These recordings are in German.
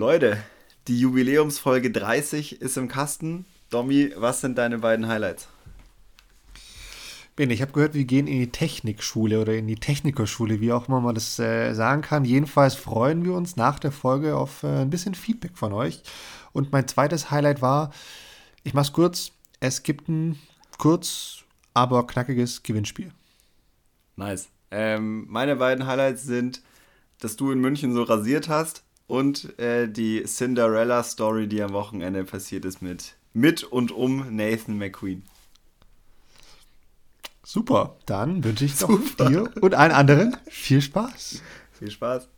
Leute, die Jubiläumsfolge 30 ist im Kasten. Domi, was sind deine beiden Highlights? Ich habe gehört, wir gehen in die Technikschule oder in die Technikerschule, wie auch immer man das äh, sagen kann. Jedenfalls freuen wir uns nach der Folge auf äh, ein bisschen Feedback von euch. Und mein zweites Highlight war, ich mach's kurz, es gibt ein kurz, aber knackiges Gewinnspiel. Nice. Ähm, meine beiden Highlights sind, dass du in München so rasiert hast und äh, die Cinderella-Story, die am Wochenende passiert ist mit, mit und um Nathan McQueen. Super, dann wünsche ich doch dir und allen anderen viel Spaß. Viel Spaß.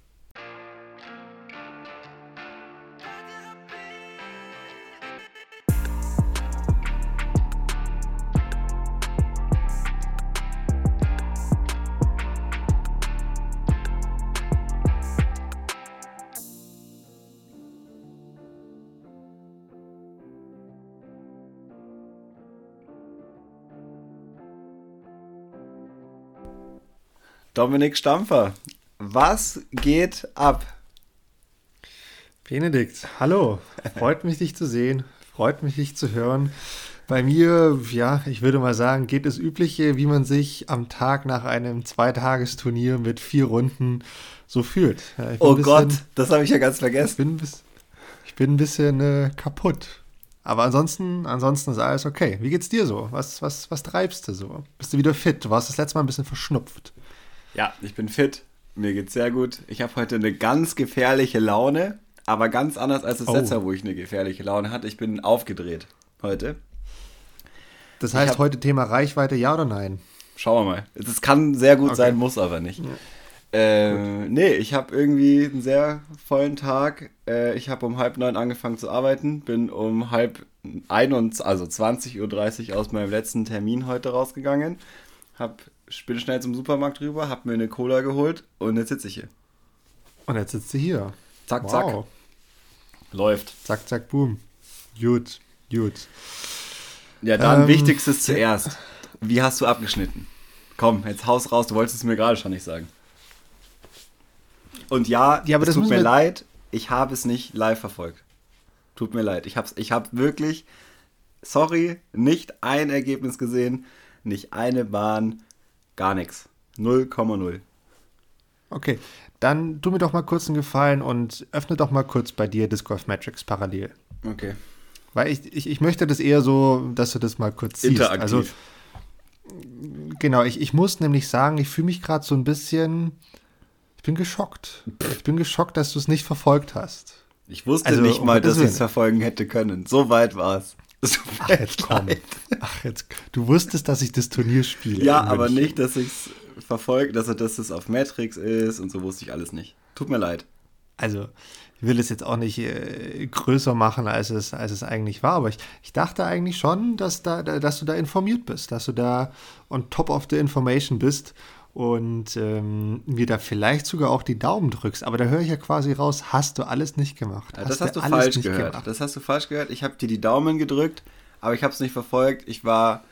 Dominik Stampfer, was geht ab? Benedikt, hallo. Freut mich, dich zu sehen. Freut mich, dich zu hören. Bei mir, ja, ich würde mal sagen, geht das Übliche, wie man sich am Tag nach einem Zweitagesturnier mit vier Runden so fühlt. oh bisschen, Gott, das habe ich ja ganz vergessen. Ich bin, ich bin ein bisschen äh, kaputt. Aber ansonsten, ansonsten ist alles okay. Wie geht's dir so? Was, was, was treibst du so? Bist du wieder fit? Du warst das letzte Mal ein bisschen verschnupft. Ja, ich bin fit. Mir geht's sehr gut. Ich habe heute eine ganz gefährliche Laune, aber ganz anders als das oh. letzte wo ich eine gefährliche Laune hatte. Ich bin aufgedreht heute. Das heißt, hab, heute Thema Reichweite, ja oder nein? Schauen wir mal. Das kann sehr gut okay. sein, muss aber nicht. Ja. Äh, nee, ich habe irgendwie einen sehr vollen Tag. Äh, ich habe um halb neun angefangen zu arbeiten, bin um halb ein also 20.30 Uhr aus meinem letzten Termin heute rausgegangen, habe bin schnell zum Supermarkt rüber, hab mir eine Cola geholt und jetzt sitze ich hier. Und jetzt sitzt sie hier. Zack, wow. zack. Läuft. Zack, zack, boom. Gut, gut. Ja, dann ähm, wichtigstes zuerst. Wie hast du abgeschnitten? Komm, jetzt haus raus, du wolltest es mir gerade schon nicht sagen. Und ja, ja aber es tut mir leid, ich habe es nicht live verfolgt. Tut mir leid. Ich habe ich hab wirklich, sorry, nicht ein Ergebnis gesehen, nicht eine Bahn, Gar nichts. 0,0. Okay, dann tu mir doch mal kurz einen Gefallen und öffne doch mal kurz bei dir Disc Golf Matrix parallel. Okay. Weil ich, ich, ich möchte das eher so, dass du das mal kurz siehst. Interaktiv. Also, genau, ich, ich muss nämlich sagen, ich fühle mich gerade so ein bisschen, ich bin geschockt. Ich bin geschockt, dass du es nicht verfolgt hast. Ich wusste also, nicht mal, dass ich es verfolgen hätte können. So weit war es. Ach, jetzt komm. Ach, jetzt. Du wusstest, dass ich das Turnier spiele. Ja, aber nicht, dass ich es verfolge, dass, dass es auf Matrix ist und so wusste ich alles nicht. Tut mir leid. Also, ich will es jetzt auch nicht äh, größer machen, als es, als es eigentlich war, aber ich, ich dachte eigentlich schon, dass, da, dass du da informiert bist, dass du da on top of the information bist und ähm, mir da vielleicht sogar auch die Daumen drückst. Aber da höre ich ja quasi raus, hast du alles nicht gemacht. Ja, das hast, du falsch gehört. Gemacht. Das hast du falsch gehört. Ich habe dir die Daumen gedrückt, aber ich habe es nicht verfolgt. Ich war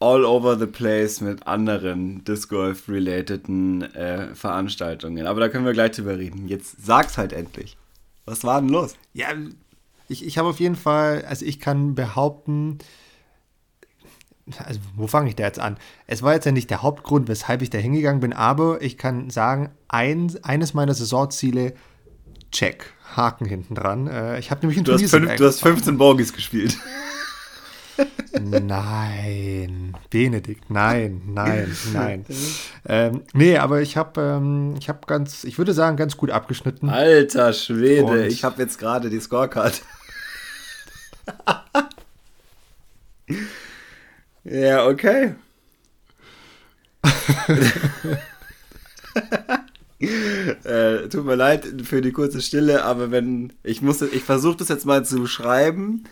all over the place mit anderen Disc Golf-relateden äh, Veranstaltungen. Aber da können wir gleich drüber reden. Jetzt sag's halt endlich. Was war denn los? Ja, ich, ich habe auf jeden Fall, also ich kann behaupten, also wo fange ich da jetzt an? Es war jetzt ja nicht der Hauptgrund, weshalb ich da hingegangen bin, aber ich kann sagen, ein, eines meiner Saisonziele, check, Haken hinten dran. Äh, ich habe nämlich ein du hast, fünf, du hast 15 Borgis gespielt. nein, Benedikt, nein, nein, nein. ähm, nee, aber ich habe ähm, ich ganz, ich würde sagen, ganz gut abgeschnitten. Alter Schwede, Und ich habe jetzt gerade die Scorecard. Ja, okay. äh, tut mir leid für die kurze Stille, aber wenn ich muss, ich versuche das jetzt mal zu schreiben.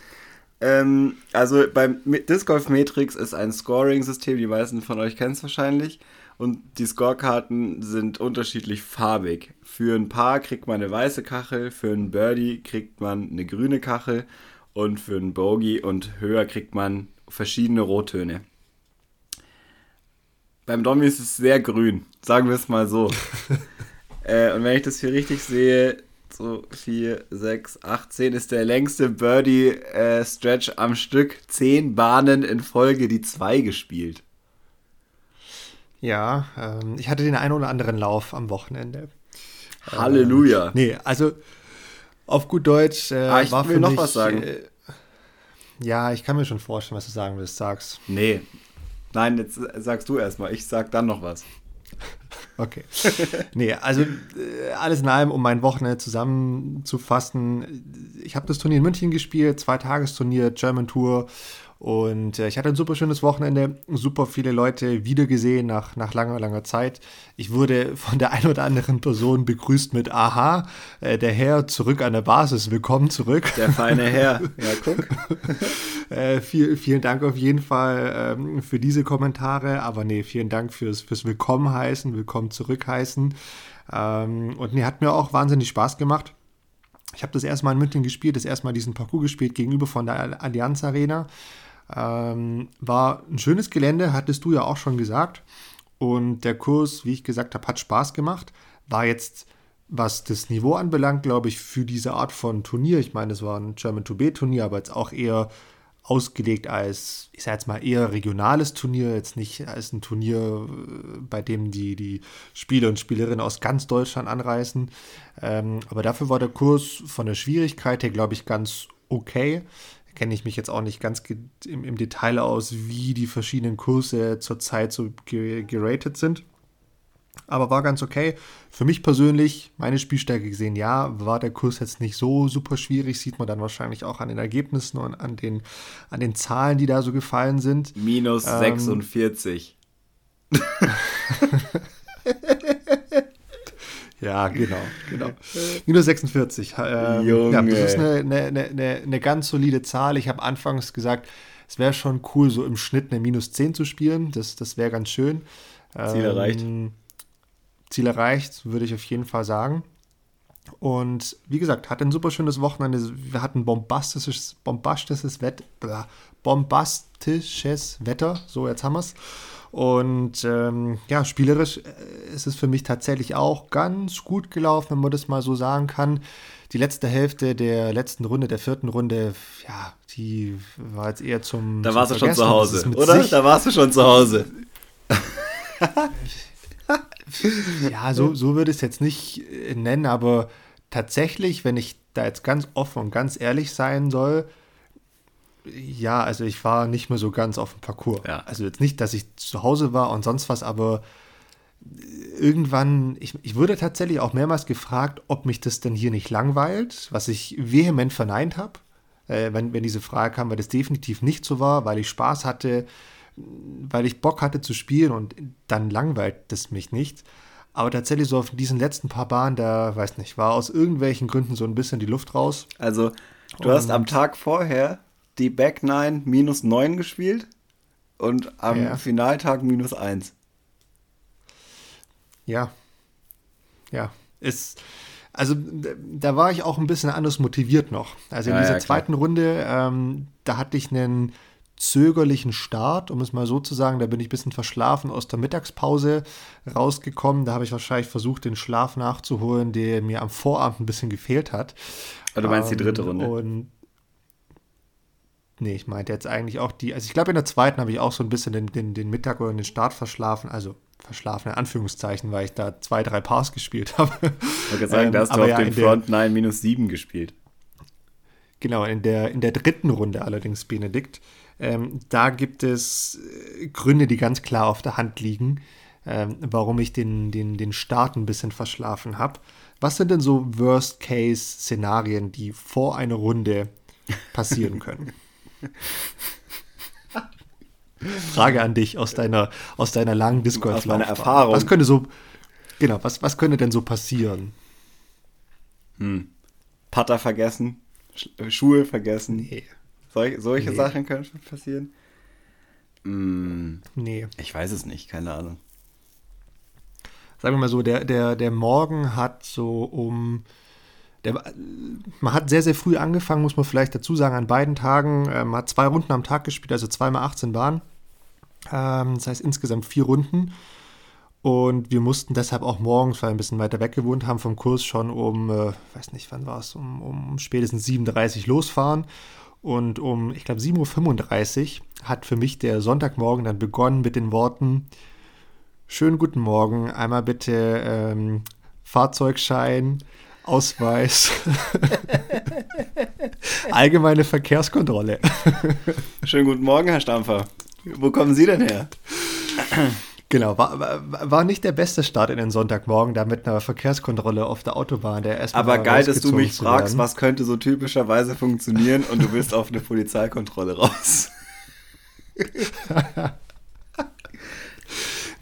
Ähm, also beim Disc Golf Matrix ist ein Scoring-System, die meisten von euch kennen es wahrscheinlich. Und die Scorekarten sind unterschiedlich farbig. Für ein Paar kriegt man eine weiße Kachel, für ein Birdie kriegt man eine grüne Kachel und für ein Bogey und höher kriegt man verschiedene Rottöne. Beim Domi ist es sehr grün, sagen wir es mal so. äh, und wenn ich das hier richtig sehe, 2, 4, 6, 18 ist der längste Birdie-Stretch äh, am Stück. Zehn Bahnen in Folge die 2 gespielt. Ja, ähm, ich hatte den einen oder anderen Lauf am Wochenende. Halleluja. Ähm, nee, also auf gut Deutsch äh, ah, ich war will noch mich, was sagen. Äh, ja, ich kann mir schon vorstellen, was du sagen willst. Sag's. Nee. Nein, jetzt sagst du erstmal. Ich sag dann noch was. Okay. nee, also äh, alles in allem, um mein Wochenende zusammenzufassen. Ich habe das Turnier in München gespielt, zwei Tagesturnier, German Tour und äh, ich hatte ein super schönes Wochenende, super viele Leute wiedergesehen nach, nach langer, langer Zeit. Ich wurde von der ein oder anderen Person begrüßt mit Aha, äh, der Herr zurück an der Basis, willkommen zurück. Der feine Herr, ja, guck. äh, viel, vielen Dank auf jeden Fall ähm, für diese Kommentare, aber nee, vielen Dank fürs, fürs Willkommen heißen, Willkommen zurück heißen. Ähm, und nee, hat mir auch wahnsinnig Spaß gemacht. Ich habe das erste Mal in München gespielt, das erste Mal diesen Parcours gespielt gegenüber von der Allianz Arena. Ähm, war ein schönes Gelände, hattest du ja auch schon gesagt. Und der Kurs, wie ich gesagt habe, hat Spaß gemacht. War jetzt, was das Niveau anbelangt, glaube ich, für diese Art von Turnier. Ich meine, es war ein German 2B-Turnier, aber jetzt auch eher ausgelegt als, ich sage jetzt mal, eher regionales Turnier, jetzt nicht als ein Turnier, äh, bei dem die, die Spieler und Spielerinnen aus ganz Deutschland anreisen. Ähm, aber dafür war der Kurs von der Schwierigkeit her, glaube ich, ganz okay kenne ich mich jetzt auch nicht ganz im, im, Detail aus, wie die verschiedenen Kurse zurzeit so geratet sind. Aber war ganz okay. Für mich persönlich, meine Spielstärke gesehen, ja, war der Kurs jetzt nicht so super schwierig. Sieht man dann wahrscheinlich auch an den Ergebnissen und an den, an den Zahlen, die da so gefallen sind. Minus ähm, 46. Ja, genau, genau. Minus 46. Ähm, Junge. Ja, das ist eine, eine, eine, eine ganz solide Zahl. Ich habe anfangs gesagt, es wäre schon cool, so im Schnitt eine Minus 10 zu spielen. Das, das wäre ganz schön. Ziel erreicht. Ähm, Ziel erreicht, würde ich auf jeden Fall sagen. Und wie gesagt, hat ein super schönes Wochenende. Wir hatten bombastisches, bombastisches, Wett, bombastisches Wetter. So, jetzt haben wir es. Und ähm, ja, spielerisch äh, ist es für mich tatsächlich auch ganz gut gelaufen, wenn man das mal so sagen kann. Die letzte Hälfte der letzten Runde, der vierten Runde, ja, die war jetzt eher zum. Da warst du schon zu Hause, oder? Da warst du schon zu Hause. ja, so, so würde ich es jetzt nicht äh, nennen, aber tatsächlich, wenn ich da jetzt ganz offen und ganz ehrlich sein soll, ja, also ich war nicht mehr so ganz auf dem Parcours. Ja. Also jetzt nicht, dass ich zu Hause war und sonst was, aber irgendwann, ich, ich wurde tatsächlich auch mehrmals gefragt, ob mich das denn hier nicht langweilt, was ich vehement verneint habe, äh, wenn, wenn diese Frage kam, weil das definitiv nicht so war, weil ich Spaß hatte, weil ich Bock hatte zu spielen und dann langweilt das mich nicht. Aber tatsächlich so auf diesen letzten paar Bahnen, da, weiß nicht, war aus irgendwelchen Gründen so ein bisschen die Luft raus. Also, du und hast am Tag vorher die Back 9 minus 9 gespielt und am ja. Finaltag minus 1. Ja. Ja. Ist. Also da war ich auch ein bisschen anders motiviert noch. Also in ja, dieser ja, zweiten Runde, ähm, da hatte ich einen zögerlichen Start, um es mal so zu sagen. Da bin ich ein bisschen verschlafen aus der Mittagspause rausgekommen. Da habe ich wahrscheinlich versucht, den Schlaf nachzuholen, der mir am Vorabend ein bisschen gefehlt hat. Aber du meinst ähm, die dritte Runde? Und Nee, ich meinte jetzt eigentlich auch die, also ich glaube in der zweiten habe ich auch so ein bisschen den, den, den Mittag oder den Start verschlafen, also verschlafen in Anführungszeichen, weil ich da zwei, drei Pars gespielt habe. Ich wollte sagen, ähm, da hast du auf ja, den Front 9 minus 7 gespielt. Genau, in der, in der dritten Runde allerdings, Benedikt, ähm, da gibt es äh, Gründe, die ganz klar auf der Hand liegen, ähm, warum ich den, den, den Start ein bisschen verschlafen habe. Was sind denn so Worst-Case-Szenarien, die vor einer Runde passieren können? Frage an dich aus deiner, aus deiner langen disc Aus meiner Erfahrung. Was könnte so, genau, was, was könnte denn so passieren? Hm. Putter vergessen, Schuhe vergessen. Nee. Sol solche nee. Sachen können passieren. Hm. Nee. Ich weiß es nicht, keine Ahnung. Sagen wir mal so, der, der, der Morgen hat so um der, man hat sehr, sehr früh angefangen, muss man vielleicht dazu sagen, an beiden Tagen. Ähm, man hat zwei Runden am Tag gespielt, also zweimal 18 Bahnen. Ähm, das heißt insgesamt vier Runden. Und wir mussten deshalb auch morgens, weil wir ein bisschen weiter weg gewohnt haben vom Kurs, schon um, äh, weiß nicht, wann war es, um, um spätestens 7.30 Uhr losfahren. Und um, ich glaube, 7.35 Uhr hat für mich der Sonntagmorgen dann begonnen mit den Worten, schönen guten Morgen, einmal bitte ähm, Fahrzeugschein, Ausweis, allgemeine Verkehrskontrolle. Schönen guten Morgen, Herr Stampfer. Wo kommen Sie denn her? Genau, war, war nicht der beste Start in den Sonntagmorgen, da mit einer Verkehrskontrolle auf der Autobahn. Der Aber geil, dass du mich fragst, was könnte so typischerweise funktionieren und du bist auf eine Polizeikontrolle raus.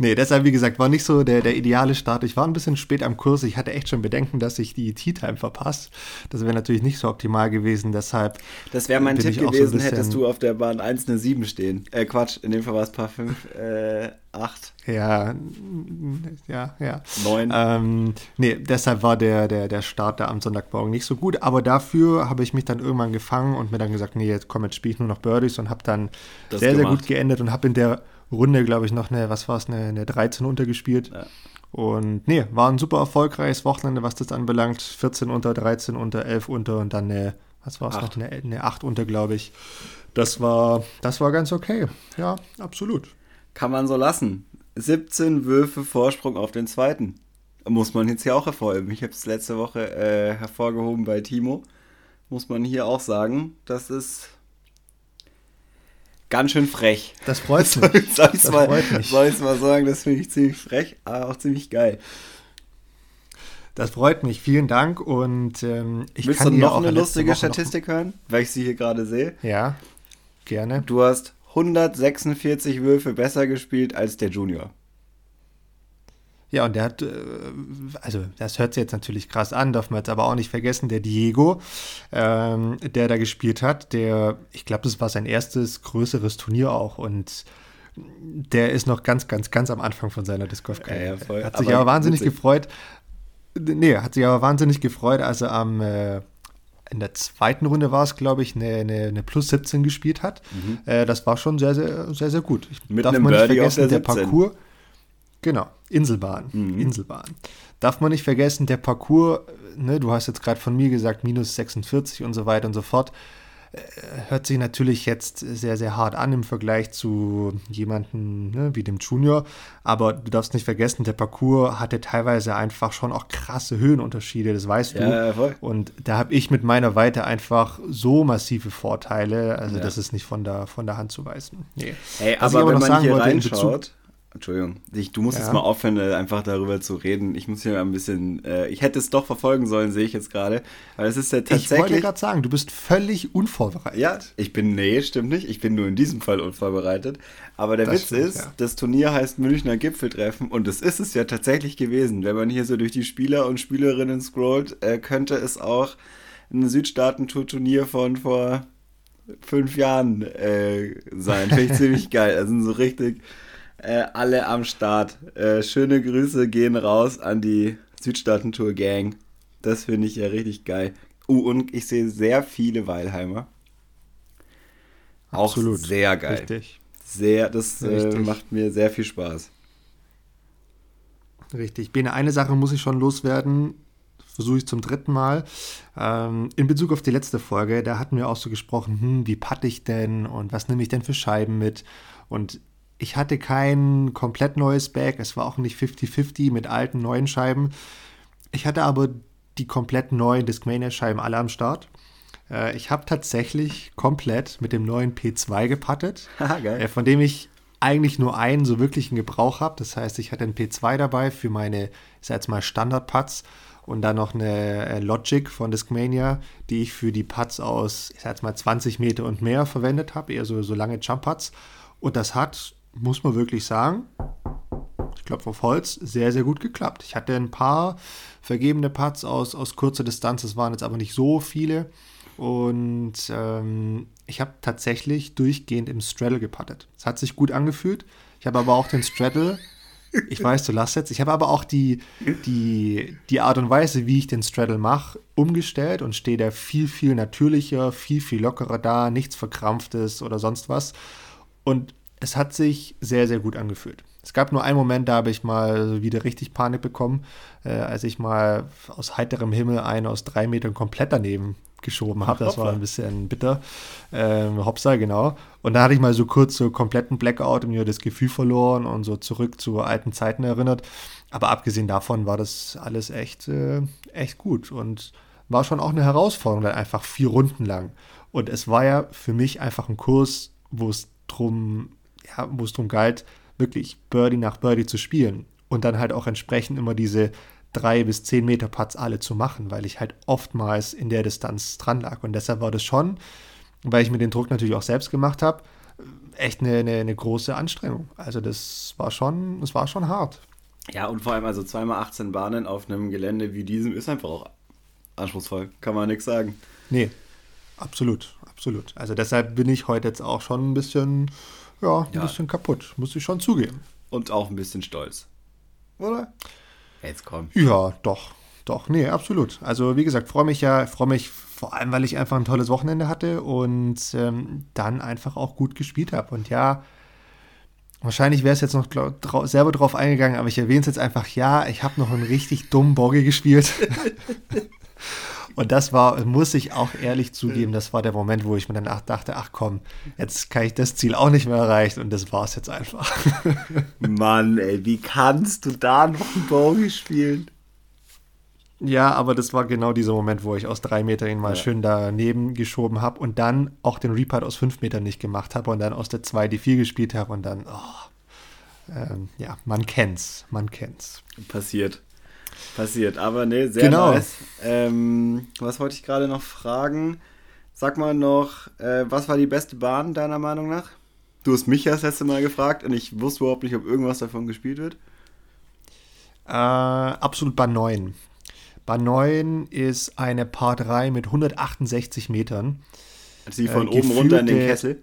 Nee, deshalb, wie gesagt, war nicht so der, der ideale Start. Ich war ein bisschen spät am Kurs. Ich hatte echt schon Bedenken, dass ich die Tea-Time verpasse. Das wäre natürlich nicht so optimal gewesen. Deshalb. Das wäre mein Tipp gewesen, so hättest du auf der Bahn 1 eine 7 stehen. Äh, Quatsch, in dem Fall war es Paar 5, äh, 8. Ja, ja, ja. 9. Ähm, nee, deshalb war der, der, der Start da am Sonntagmorgen nicht so gut. Aber dafür habe ich mich dann irgendwann gefangen und mir dann gesagt, nee, jetzt komm, jetzt spiele ich nur noch Birdies und habe dann das sehr, gemacht. sehr gut geendet und habe in der Runde, glaube ich, noch eine, was war es, eine, eine 13 untergespielt. Ja. Und nee, war ein super erfolgreiches Wochenende, was das anbelangt. 14 unter, 13 unter, 11 unter und dann eine, was war es noch, eine, eine 8 unter, glaube ich. Das war, das war ganz okay. Ja, absolut. Kann man so lassen. 17 Würfe Vorsprung auf den zweiten. Muss man jetzt hier auch hervorheben. Ich habe es letzte Woche äh, hervorgehoben bei Timo. Muss man hier auch sagen. Das ist ganz schön frech. Das freut mich. soll, soll ich es mal, mal sagen, das finde ich ziemlich frech, aber auch ziemlich geil. Das freut mich, vielen Dank und ähm, ich Willst kann du noch eine lustige Statistik hören, weil ich sie hier gerade sehe? Ja, gerne. Du hast 146 Würfe besser gespielt als der Junior. Ja, und der hat, äh, also das hört sich jetzt natürlich krass an, darf man jetzt aber auch nicht vergessen, der Diego, ähm, der da gespielt hat, der, ich glaube, das war sein erstes größeres Turnier auch und der ist noch ganz, ganz, ganz am Anfang von seiner Disc Golf Karriere. Ja, ja, hat sich aber, aber wahnsinnig witzig. gefreut. Nee, hat sich aber wahnsinnig gefreut, als er am äh, in der zweiten Runde war es, glaube ich, eine, eine, eine, Plus 17 gespielt hat. Mhm. Äh, das war schon sehr, sehr, sehr, sehr gut. Ich Mit darf einem man nicht Birdie vergessen, der, der Parcours. Genau, Inselbahn. Mhm. Inselbahn. Darf man nicht vergessen, der Parcours, ne, du hast jetzt gerade von mir gesagt, minus 46 und so weiter und so fort, äh, hört sich natürlich jetzt sehr, sehr hart an im Vergleich zu jemandem ne, wie dem Junior. Aber du darfst nicht vergessen, der Parcours hatte teilweise einfach schon auch krasse Höhenunterschiede, das weißt du. Ja, voll. Und da habe ich mit meiner Weite einfach so massive Vorteile. Also ja. das ist nicht von der, von der Hand zu weisen. Nee. Hey, aber, aber wenn man hier reinschaut, Entschuldigung, ich, du musst ja. jetzt mal aufhören, äh, einfach darüber zu reden. Ich muss hier ein bisschen, äh, ich hätte es doch verfolgen sollen, sehe ich jetzt gerade. Weil es ist ja tatsächlich. Ich wollte gerade sagen, du bist völlig unvorbereitet. Ja, ich bin, nee, stimmt nicht. Ich bin nur in diesem Fall unvorbereitet. Aber der das Witz stimmt, ist, ja. das Turnier heißt Münchner Gipfeltreffen und das ist es ja tatsächlich gewesen. Wenn man hier so durch die Spieler und Spielerinnen scrollt, äh, könnte es auch ein Südstaaten-Tour-Turnier von vor fünf Jahren äh, sein. Finde ich ziemlich geil. Also so richtig äh, alle am Start. Äh, schöne Grüße gehen raus an die Südstaaten-Tour-Gang. Das finde ich ja richtig geil. Uh, und ich sehe sehr viele Weilheimer. Auch Absolut. sehr geil. Richtig. Sehr, das äh, macht mir sehr viel Spaß. Richtig. Bene, eine Sache muss ich schon loswerden. Versuche ich zum dritten Mal. Ähm, in Bezug auf die letzte Folge, da hatten wir auch so gesprochen, hm, wie patte ich denn und was nehme ich denn für Scheiben mit? Und ich hatte kein komplett neues Bag, es war auch nicht 50-50 mit alten, neuen Scheiben. Ich hatte aber die komplett neuen Discmania-Scheiben alle am Start. Äh, ich habe tatsächlich komplett mit dem neuen P2 gepattet, äh, von dem ich eigentlich nur einen so wirklichen Gebrauch habe. Das heißt, ich hatte einen P2 dabei für meine, ich sag jetzt mal, Standard-Putts und dann noch eine äh, Logic von Discmania, die ich für die Putts aus, ich sag jetzt mal, 20 Meter und mehr verwendet habe, eher so, so lange Jump-Putts. Und das hat muss man wirklich sagen, ich glaube auf Holz, sehr, sehr gut geklappt. Ich hatte ein paar vergebene Putts aus, aus kurzer Distanz, es waren jetzt aber nicht so viele. Und ähm, ich habe tatsächlich durchgehend im Straddle geputtet. Es hat sich gut angefühlt. Ich habe aber auch den Straddle, ich weiß, du lachst jetzt, ich habe aber auch die, die, die Art und Weise, wie ich den Straddle mache, umgestellt und stehe da viel, viel natürlicher, viel, viel lockerer da, nichts Verkrampftes oder sonst was. Und es hat sich sehr, sehr gut angefühlt. Es gab nur einen Moment, da habe ich mal wieder richtig Panik bekommen, äh, als ich mal aus heiterem Himmel einen aus drei Metern komplett daneben geschoben habe. Das war ein bisschen bitter. Ähm, Hopsa, genau. Und da hatte ich mal so kurz so kompletten Blackout und mir das Gefühl verloren und so zurück zu alten Zeiten erinnert. Aber abgesehen davon war das alles echt, äh, echt gut und war schon auch eine Herausforderung, dann einfach vier Runden lang. Und es war ja für mich einfach ein Kurs, wo es drum, ja, wo es drum galt, wirklich Birdie nach Birdie zu spielen und dann halt auch entsprechend immer diese drei bis zehn Meter Putts alle zu machen, weil ich halt oftmals in der Distanz dran lag. Und deshalb war das schon, weil ich mir den Druck natürlich auch selbst gemacht habe, echt eine, eine, eine große Anstrengung. Also das war schon, das war schon hart. Ja, und vor allem also zweimal 18 Bahnen auf einem Gelände wie diesem ist einfach auch anspruchsvoll. Kann man nichts sagen. Nee, absolut, absolut. Also deshalb bin ich heute jetzt auch schon ein bisschen ja, ein ja. bisschen kaputt, muss ich schon zugeben. Und auch ein bisschen stolz. Oder? Jetzt komm. Ja, doch. Doch, nee, absolut. Also wie gesagt, freue mich ja, freue mich vor allem, weil ich einfach ein tolles Wochenende hatte und ähm, dann einfach auch gut gespielt habe. Und ja, wahrscheinlich wäre es jetzt noch glaub, selber drauf eingegangen, aber ich erwähne es jetzt einfach, ja, ich habe noch einen richtig dummen Boggy gespielt. Und das war, muss ich auch ehrlich zugeben, das war der Moment, wo ich mir dann dachte, ach komm, jetzt kann ich das Ziel auch nicht mehr erreichen und das war es jetzt einfach. Mann, ey, wie kannst du da noch einen Bogey spielen? Ja, aber das war genau dieser Moment, wo ich aus drei Metern ihn mal ja. schön daneben geschoben habe und dann auch den Repart aus fünf Metern nicht gemacht habe und dann aus der zwei die vier gespielt habe und dann, oh, ähm, ja, man kennt's, man kennt's. Passiert passiert. Aber nee, sehr genau. nice. Ähm, was wollte ich gerade noch fragen? Sag mal noch, äh, was war die beste Bahn deiner Meinung nach? Du hast mich ja das letzte Mal gefragt und ich wusste überhaupt nicht, ob irgendwas davon gespielt wird. Äh, absolut Bahn 9. Bahn 9 ist eine Par 3 mit 168 Metern. Also die von äh, oben runter in den Kessel?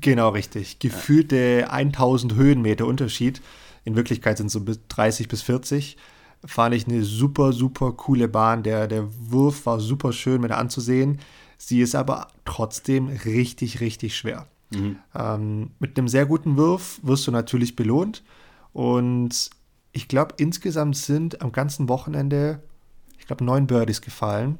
Genau, richtig. Gefühlte 1000 Höhenmeter Unterschied. In Wirklichkeit sind es so bis 30 bis 40 fand ich eine super, super coole Bahn. Der, der Wurf war super schön mit anzusehen. Sie ist aber trotzdem richtig, richtig schwer. Mhm. Ähm, mit einem sehr guten Wurf wirst du natürlich belohnt. Und ich glaube, insgesamt sind am ganzen Wochenende, ich glaube, neun Birdies gefallen.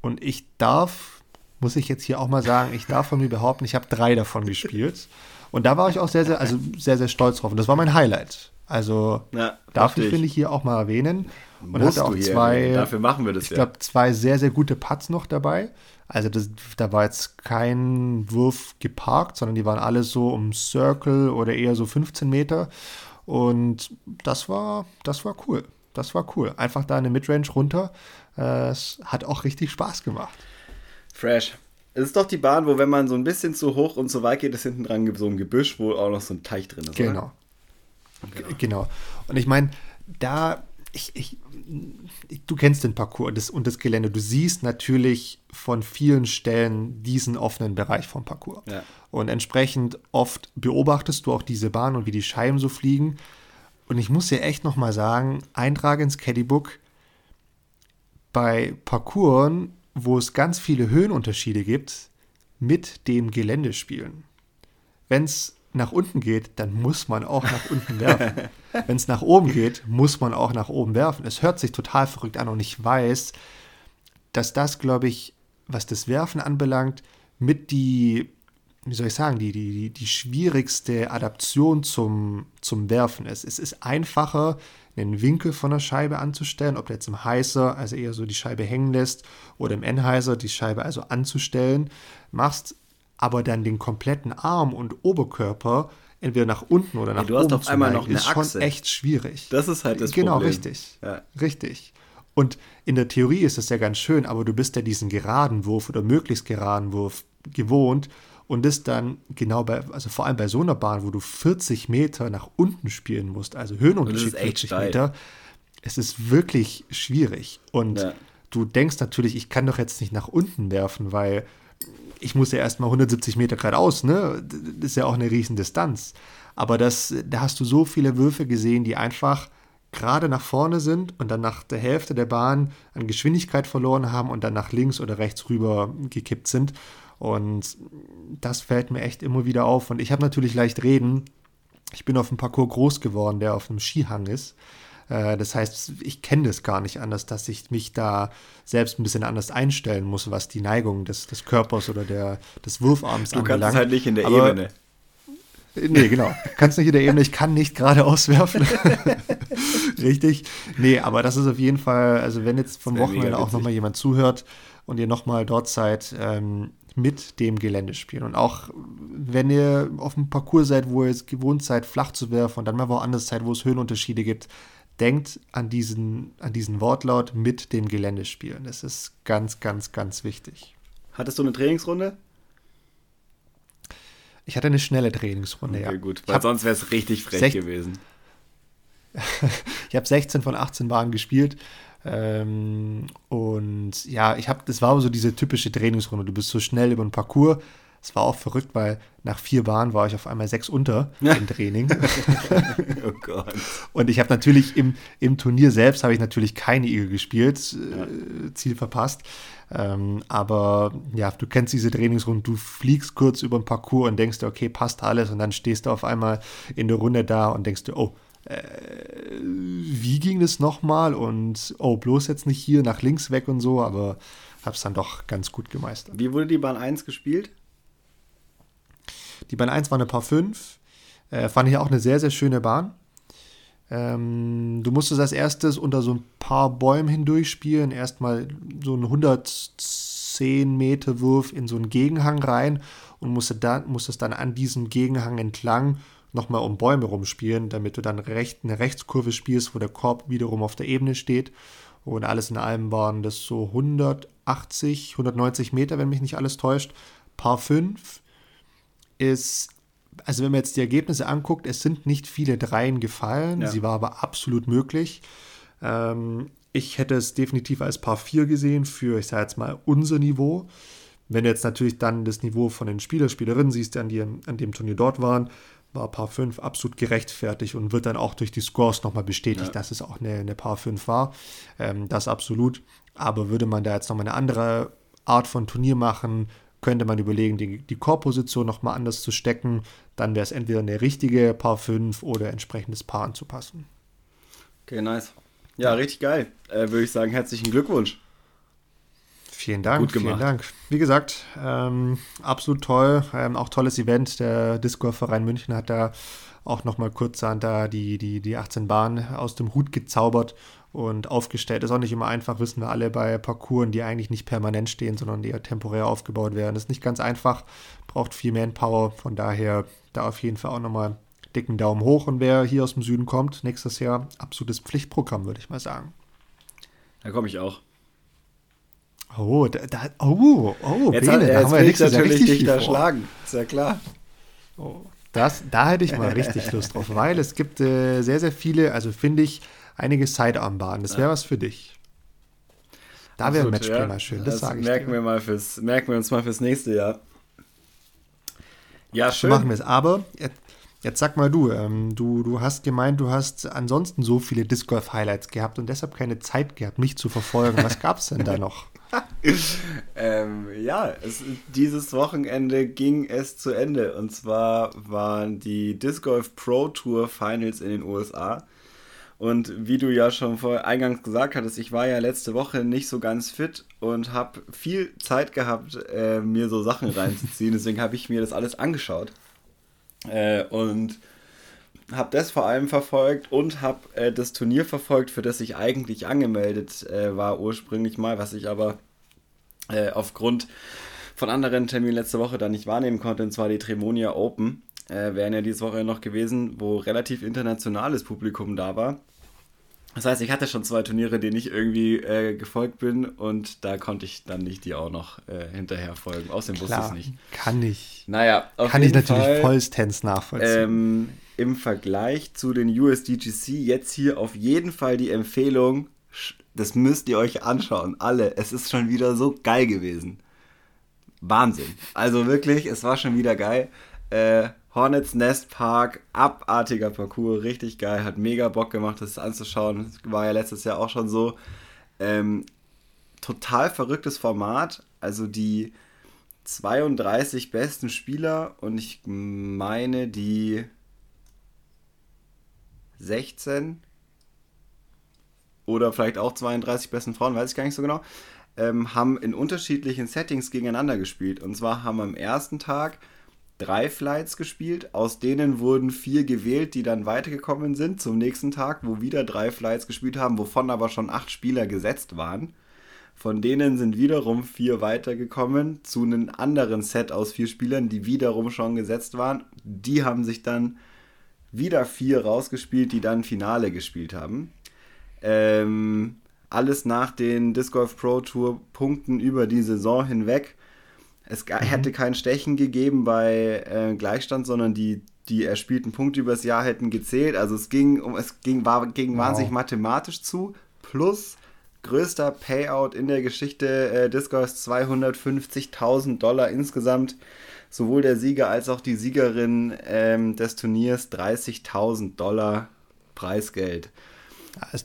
Und ich darf, muss ich jetzt hier auch mal sagen, ich darf von mir behaupten, ich habe drei davon gespielt. Und da war ich auch sehr, sehr, also sehr, sehr stolz drauf. Und das war mein Highlight. Also ja, darf ich, finde ich, hier auch mal erwähnen. Und Musst hatte auch zwei, dafür machen wir das ich ja. glaube, zwei sehr, sehr gute Putts noch dabei. Also das, da war jetzt kein Wurf geparkt, sondern die waren alle so um Circle oder eher so 15 Meter. Und das war, das war cool. Das war cool. Einfach da eine Midrange runter. Es hat auch richtig Spaß gemacht. Fresh. Es ist doch die Bahn, wo wenn man so ein bisschen zu hoch und zu weit geht, ist hinten dran so ein Gebüsch, wo auch noch so ein Teich drin ist. Genau. Oder? Genau. genau. Und ich meine, da, ich, ich, du kennst den Parcours das, und das Gelände. Du siehst natürlich von vielen Stellen diesen offenen Bereich vom Parcours. Ja. Und entsprechend oft beobachtest du auch diese Bahn und wie die Scheiben so fliegen. Und ich muss dir echt nochmal sagen, Eintrag ins Caddybook bei Parcours, wo es ganz viele Höhenunterschiede gibt, mit dem Gelände spielen. Wenn es nach unten geht, dann muss man auch nach unten werfen. Wenn es nach oben geht, muss man auch nach oben werfen. Es hört sich total verrückt an und ich weiß, dass das, glaube ich, was das Werfen anbelangt, mit die, wie soll ich sagen, die, die, die schwierigste Adaption zum, zum Werfen ist. Es ist einfacher, einen Winkel von der Scheibe anzustellen, ob du jetzt im Heißer, also eher so die Scheibe hängen lässt, oder im Enheiser die Scheibe also anzustellen. Machst aber dann den kompletten Arm und Oberkörper entweder nach unten oder nach ja, du oben hast auf einmal noch eine ist Achse. schon echt schwierig. Das ist halt das genau, Problem. Genau, richtig. Ja. Richtig. Und in der Theorie ist das ja ganz schön, aber du bist ja diesen geraden Wurf oder möglichst geraden Wurf gewohnt und ist dann genau bei, also vor allem bei so einer Bahn, wo du 40 Meter nach unten spielen musst, also Höhenunterschied 40 steil. Meter, es ist wirklich schwierig. Und ja. du denkst natürlich, ich kann doch jetzt nicht nach unten werfen, weil ich muss ja erstmal 170 Meter geradeaus, ne? Das ist ja auch eine riesen Distanz. Aber das, da hast du so viele Würfe gesehen, die einfach gerade nach vorne sind und dann nach der Hälfte der Bahn an Geschwindigkeit verloren haben und dann nach links oder rechts rüber gekippt sind. Und das fällt mir echt immer wieder auf. Und ich habe natürlich leicht reden, ich bin auf dem Parcours groß geworden, der auf einem Skihang ist. Äh, das heißt, ich kenne das gar nicht anders, dass ich mich da selbst ein bisschen anders einstellen muss, was die Neigung des, des Körpers oder der, des Wurfarms du anbelangt. Du kannst halt nicht in der Aber, Ebene. Nee, genau. Du kannst nicht in der Ebene, ich kann nicht gerade auswerfen. Richtig. Nee, aber das ist auf jeden Fall, also wenn jetzt vom Wochenende auch nochmal jemand zuhört und ihr nochmal dort seid, ähm, mit dem Gelände spielen. Und auch wenn ihr auf dem Parcours seid, wo ihr es gewohnt seid, flach zu werfen und dann mal woanders seid, wo es Höhenunterschiede gibt, denkt an diesen, an diesen Wortlaut mit dem Gelände spielen. Das ist ganz, ganz, ganz wichtig. Hattest du eine Trainingsrunde? Ich hatte eine schnelle Trainingsrunde, okay, ja. gut, weil sonst wäre es richtig frech gewesen. ich habe 16 von 18 Bahnen gespielt ähm, und ja, ich habe, das war so diese typische Trainingsrunde. Du bist so schnell über den Parcours. Es war auch verrückt, weil nach vier Bahnen war ich auf einmal sechs unter im Training. oh Gott. Und ich habe natürlich im, im Turnier selbst habe ich natürlich keine Igel gespielt, ja. äh, Ziel verpasst. Ähm, aber ja, du kennst diese Trainingsrunde, du fliegst kurz über den Parcours und denkst dir, okay, passt alles. Und dann stehst du auf einmal in der Runde da und denkst dir, oh, äh, wie ging das nochmal? Und oh, bloß jetzt nicht hier nach links weg und so, aber habe es dann doch ganz gut gemeistert. Wie wurde die Bahn 1 gespielt? Die Bahn 1 war eine Paar 5. Äh, fand ich auch eine sehr, sehr schöne Bahn. Ähm, du musstest als erstes unter so ein paar Bäumen hindurch spielen. Erstmal so einen 110 Meter Wurf in so einen Gegenhang rein und musstest dann, musstest dann an diesem Gegenhang entlang nochmal um Bäume rumspielen, damit du dann recht, eine Rechtskurve spielst, wo der Korb wiederum auf der Ebene steht. Und alles in allem waren das so 180, 190 Meter, wenn mich nicht alles täuscht. Paar 5 ist, also wenn man jetzt die Ergebnisse anguckt, es sind nicht viele Dreien gefallen. Ja. Sie war aber absolut möglich. Ähm, ich hätte es definitiv als Paar 4 gesehen für, ich sage jetzt mal, unser Niveau. Wenn du jetzt natürlich dann das Niveau von den Spieler, Spielerinnen siehst, die an, die an dem Turnier dort waren, war Paar 5 absolut gerechtfertigt und wird dann auch durch die Scores nochmal bestätigt, ja. dass es auch eine, eine Paar 5 war. Ähm, das absolut. Aber würde man da jetzt nochmal eine andere Art von Turnier machen, könnte man überlegen, die, die Core-Position nochmal anders zu stecken. Dann wäre es entweder eine richtige Paar 5 oder entsprechendes Paar anzupassen. Okay, nice. Ja, richtig geil. Äh, würde ich sagen, herzlichen Glückwunsch. Vielen Dank, Gut gemacht. vielen Dank. Wie gesagt, ähm, absolut toll. Ähm, auch tolles Event. Der Disco-Verein München hat da auch nochmal kurzerhand da die, die, die 18 Bahnen aus dem Hut gezaubert und aufgestellt. Ist auch nicht immer einfach, wissen wir alle bei Parcours, die eigentlich nicht permanent stehen, sondern eher temporär aufgebaut werden. Ist nicht ganz einfach, braucht viel Manpower. Von daher da auf jeden Fall auch nochmal dicken Daumen hoch. Und wer hier aus dem Süden kommt, nächstes Jahr absolutes Pflichtprogramm, würde ich mal sagen. Da komme ich auch. Oh, da, da, oh, oh, jetzt, Bene, hat, da haben wir nächstes natürlich dich da schlagen, ist ja klar. Oh, das, da hätte ich mal richtig Lust drauf, weil es gibt äh, sehr, sehr viele, also finde ich, einige Sidearmbahnen. Das wäre was für dich. Da wäre ein Matchplay ja. mal schön, das, das sage ich merken dir. Wir mal fürs, merken wir uns mal fürs nächste Jahr. Ja, schön. So machen wir es. Aber jetzt, jetzt, sag mal du, ähm, du, du hast gemeint, du hast ansonsten so viele Disc Golf Highlights gehabt und deshalb keine Zeit gehabt, mich zu verfolgen. Was gab es denn da noch? ähm, ja, es, dieses Wochenende ging es zu Ende. Und zwar waren die Disc Golf Pro Tour Finals in den USA. Und wie du ja schon vor eingangs gesagt hattest, ich war ja letzte Woche nicht so ganz fit und habe viel Zeit gehabt, äh, mir so Sachen reinzuziehen. Deswegen habe ich mir das alles angeschaut. Äh, und habe das vor allem verfolgt und habe äh, das Turnier verfolgt, für das ich eigentlich angemeldet äh, war ursprünglich mal, was ich aber äh, aufgrund von anderen Terminen letzte Woche dann nicht wahrnehmen konnte, und zwar die Tremonia Open. Äh, wären ja diese Woche noch gewesen, wo relativ internationales Publikum da war. Das heißt, ich hatte schon zwei Turniere, denen ich irgendwie äh, gefolgt bin und da konnte ich dann nicht die auch noch äh, hinterher folgen. Außerdem wusste ich es nicht. Kann ich. Naja, Kann ich natürlich Fall, vollstens nachvollziehen. Ähm, Im Vergleich zu den USDGC jetzt hier auf jeden Fall die Empfehlung, das müsst ihr euch anschauen, alle. Es ist schon wieder so geil gewesen. Wahnsinn. Also wirklich, es war schon wieder geil. Äh, Hornets Nest Park, abartiger Parcours, richtig geil, hat mega Bock gemacht, das anzuschauen. Das war ja letztes Jahr auch schon so. Ähm, total verrücktes Format, also die 32 besten Spieler und ich meine die 16 oder vielleicht auch 32 besten Frauen, weiß ich gar nicht so genau, ähm, haben in unterschiedlichen Settings gegeneinander gespielt. Und zwar haben am ersten Tag drei Flights gespielt, aus denen wurden vier gewählt, die dann weitergekommen sind zum nächsten Tag, wo wieder drei Flights gespielt haben, wovon aber schon acht Spieler gesetzt waren. Von denen sind wiederum vier weitergekommen zu einem anderen Set aus vier Spielern, die wiederum schon gesetzt waren. Die haben sich dann wieder vier rausgespielt, die dann Finale gespielt haben. Ähm, alles nach den Disc Golf Pro Tour Punkten über die Saison hinweg. Es mhm. hätte kein Stechen gegeben bei äh, Gleichstand, sondern die, die erspielten Punkte übers Jahr hätten gezählt. Also es ging um es ging, war, ging wow. wahnsinnig mathematisch zu. Plus größter Payout in der Geschichte äh, Disc Golf 250.000 Dollar insgesamt. Sowohl der Sieger als auch die Siegerin ähm, des Turniers 30.000 Dollar Preisgeld.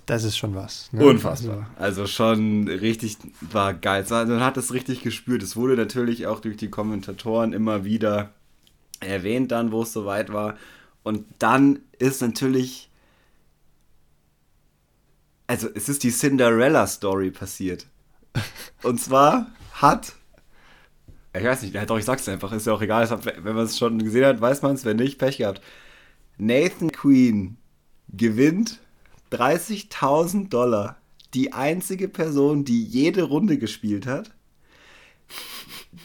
Das ist schon was. Ne? Unfassbar. Also, also schon richtig, war geil. Man hat es richtig gespürt. Es wurde natürlich auch durch die Kommentatoren immer wieder erwähnt, dann, wo es soweit war. Und dann ist natürlich. Also, es ist die Cinderella-Story passiert. Und zwar hat. Ich weiß nicht, doch, ich sag's einfach, ist ja auch egal. Wenn man es schon gesehen hat, weiß man es, wenn nicht, Pech gehabt. Nathan Queen gewinnt 30.000 Dollar. Die einzige Person, die jede Runde gespielt hat.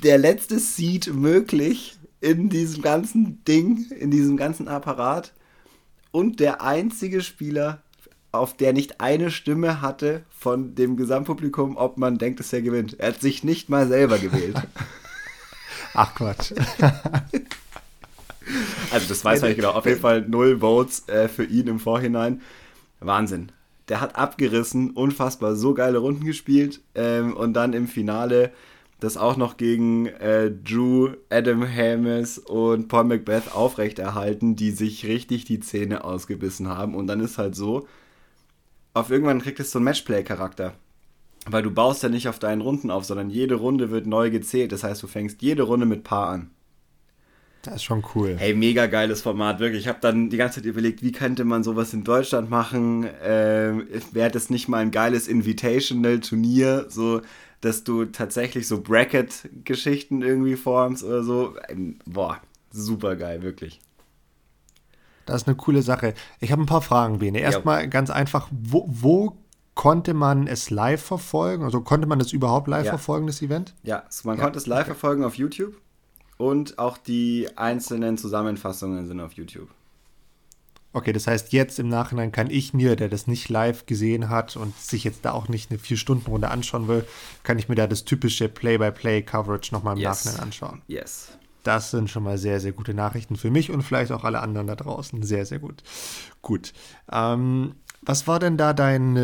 Der letzte Seed möglich in diesem ganzen Ding, in diesem ganzen Apparat. Und der einzige Spieler, auf der nicht eine Stimme hatte von dem Gesamtpublikum, ob man denkt, dass er gewinnt. Er hat sich nicht mal selber gewählt. Ach Quatsch. also das weiß man nicht genau. Auf jeden Fall null Votes äh, für ihn im Vorhinein. Wahnsinn. Der hat abgerissen, unfassbar, so geile Runden gespielt ähm, und dann im Finale das auch noch gegen äh, Drew, Adam Hames und Paul Macbeth aufrechterhalten, die sich richtig die Zähne ausgebissen haben. Und dann ist halt so, auf irgendwann kriegt es so einen Matchplay-Charakter. Weil du baust ja nicht auf deinen Runden auf, sondern jede Runde wird neu gezählt. Das heißt, du fängst jede Runde mit Paar an. Das ist schon cool. Hey, mega geiles Format, wirklich. Ich habe dann die ganze Zeit überlegt, wie könnte man sowas in Deutschland machen? Ähm, Wäre das nicht mal ein geiles Invitational-Turnier, so dass du tatsächlich so Bracket-Geschichten irgendwie formst oder so? Ähm, boah, super geil, wirklich. Das ist eine coole Sache. Ich habe ein paar Fragen, Bene. Erstmal ja. ganz einfach, wo, wo konnte man es live verfolgen? Also konnte man es überhaupt live ja. verfolgen, das Event? Ja, also man ja. konnte es live okay. verfolgen auf YouTube. Und auch die einzelnen Zusammenfassungen sind auf YouTube. Okay, das heißt, jetzt im Nachhinein kann ich mir, der das nicht live gesehen hat und sich jetzt da auch nicht eine Vier-Stunden-Runde anschauen will, kann ich mir da das typische Play-by-Play-Coverage nochmal im yes. Nachhinein anschauen. Yes. Das sind schon mal sehr, sehr gute Nachrichten für mich und vielleicht auch alle anderen da draußen. Sehr, sehr gut. Gut. Ähm, was war denn da dein,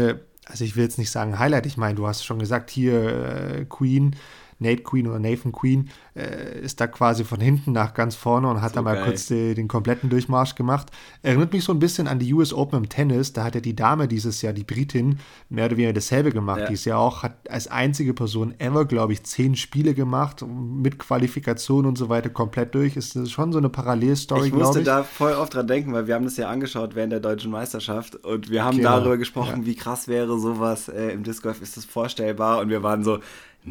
also ich will jetzt nicht sagen Highlight, ich meine, du hast schon gesagt, hier äh, Queen Nate Queen oder Nathan Queen äh, ist da quasi von hinten nach ganz vorne und hat so da mal geil. kurz die, den kompletten Durchmarsch gemacht. Erinnert mich so ein bisschen an die US Open im Tennis. Da hat ja die Dame dieses Jahr, die Britin, mehr oder weniger dasselbe gemacht. Ja. Die ist ja auch, hat als einzige Person ever, glaube ich, zehn Spiele gemacht, mit Qualifikation und so weiter komplett durch. Ist das schon so eine Parallelstory, glaube ich. musste da voll oft dran denken, weil wir haben das ja angeschaut während der deutschen Meisterschaft und wir haben genau. darüber gesprochen, ja. wie krass wäre sowas äh, im Disc Golf, ist das vorstellbar? Und wir waren so,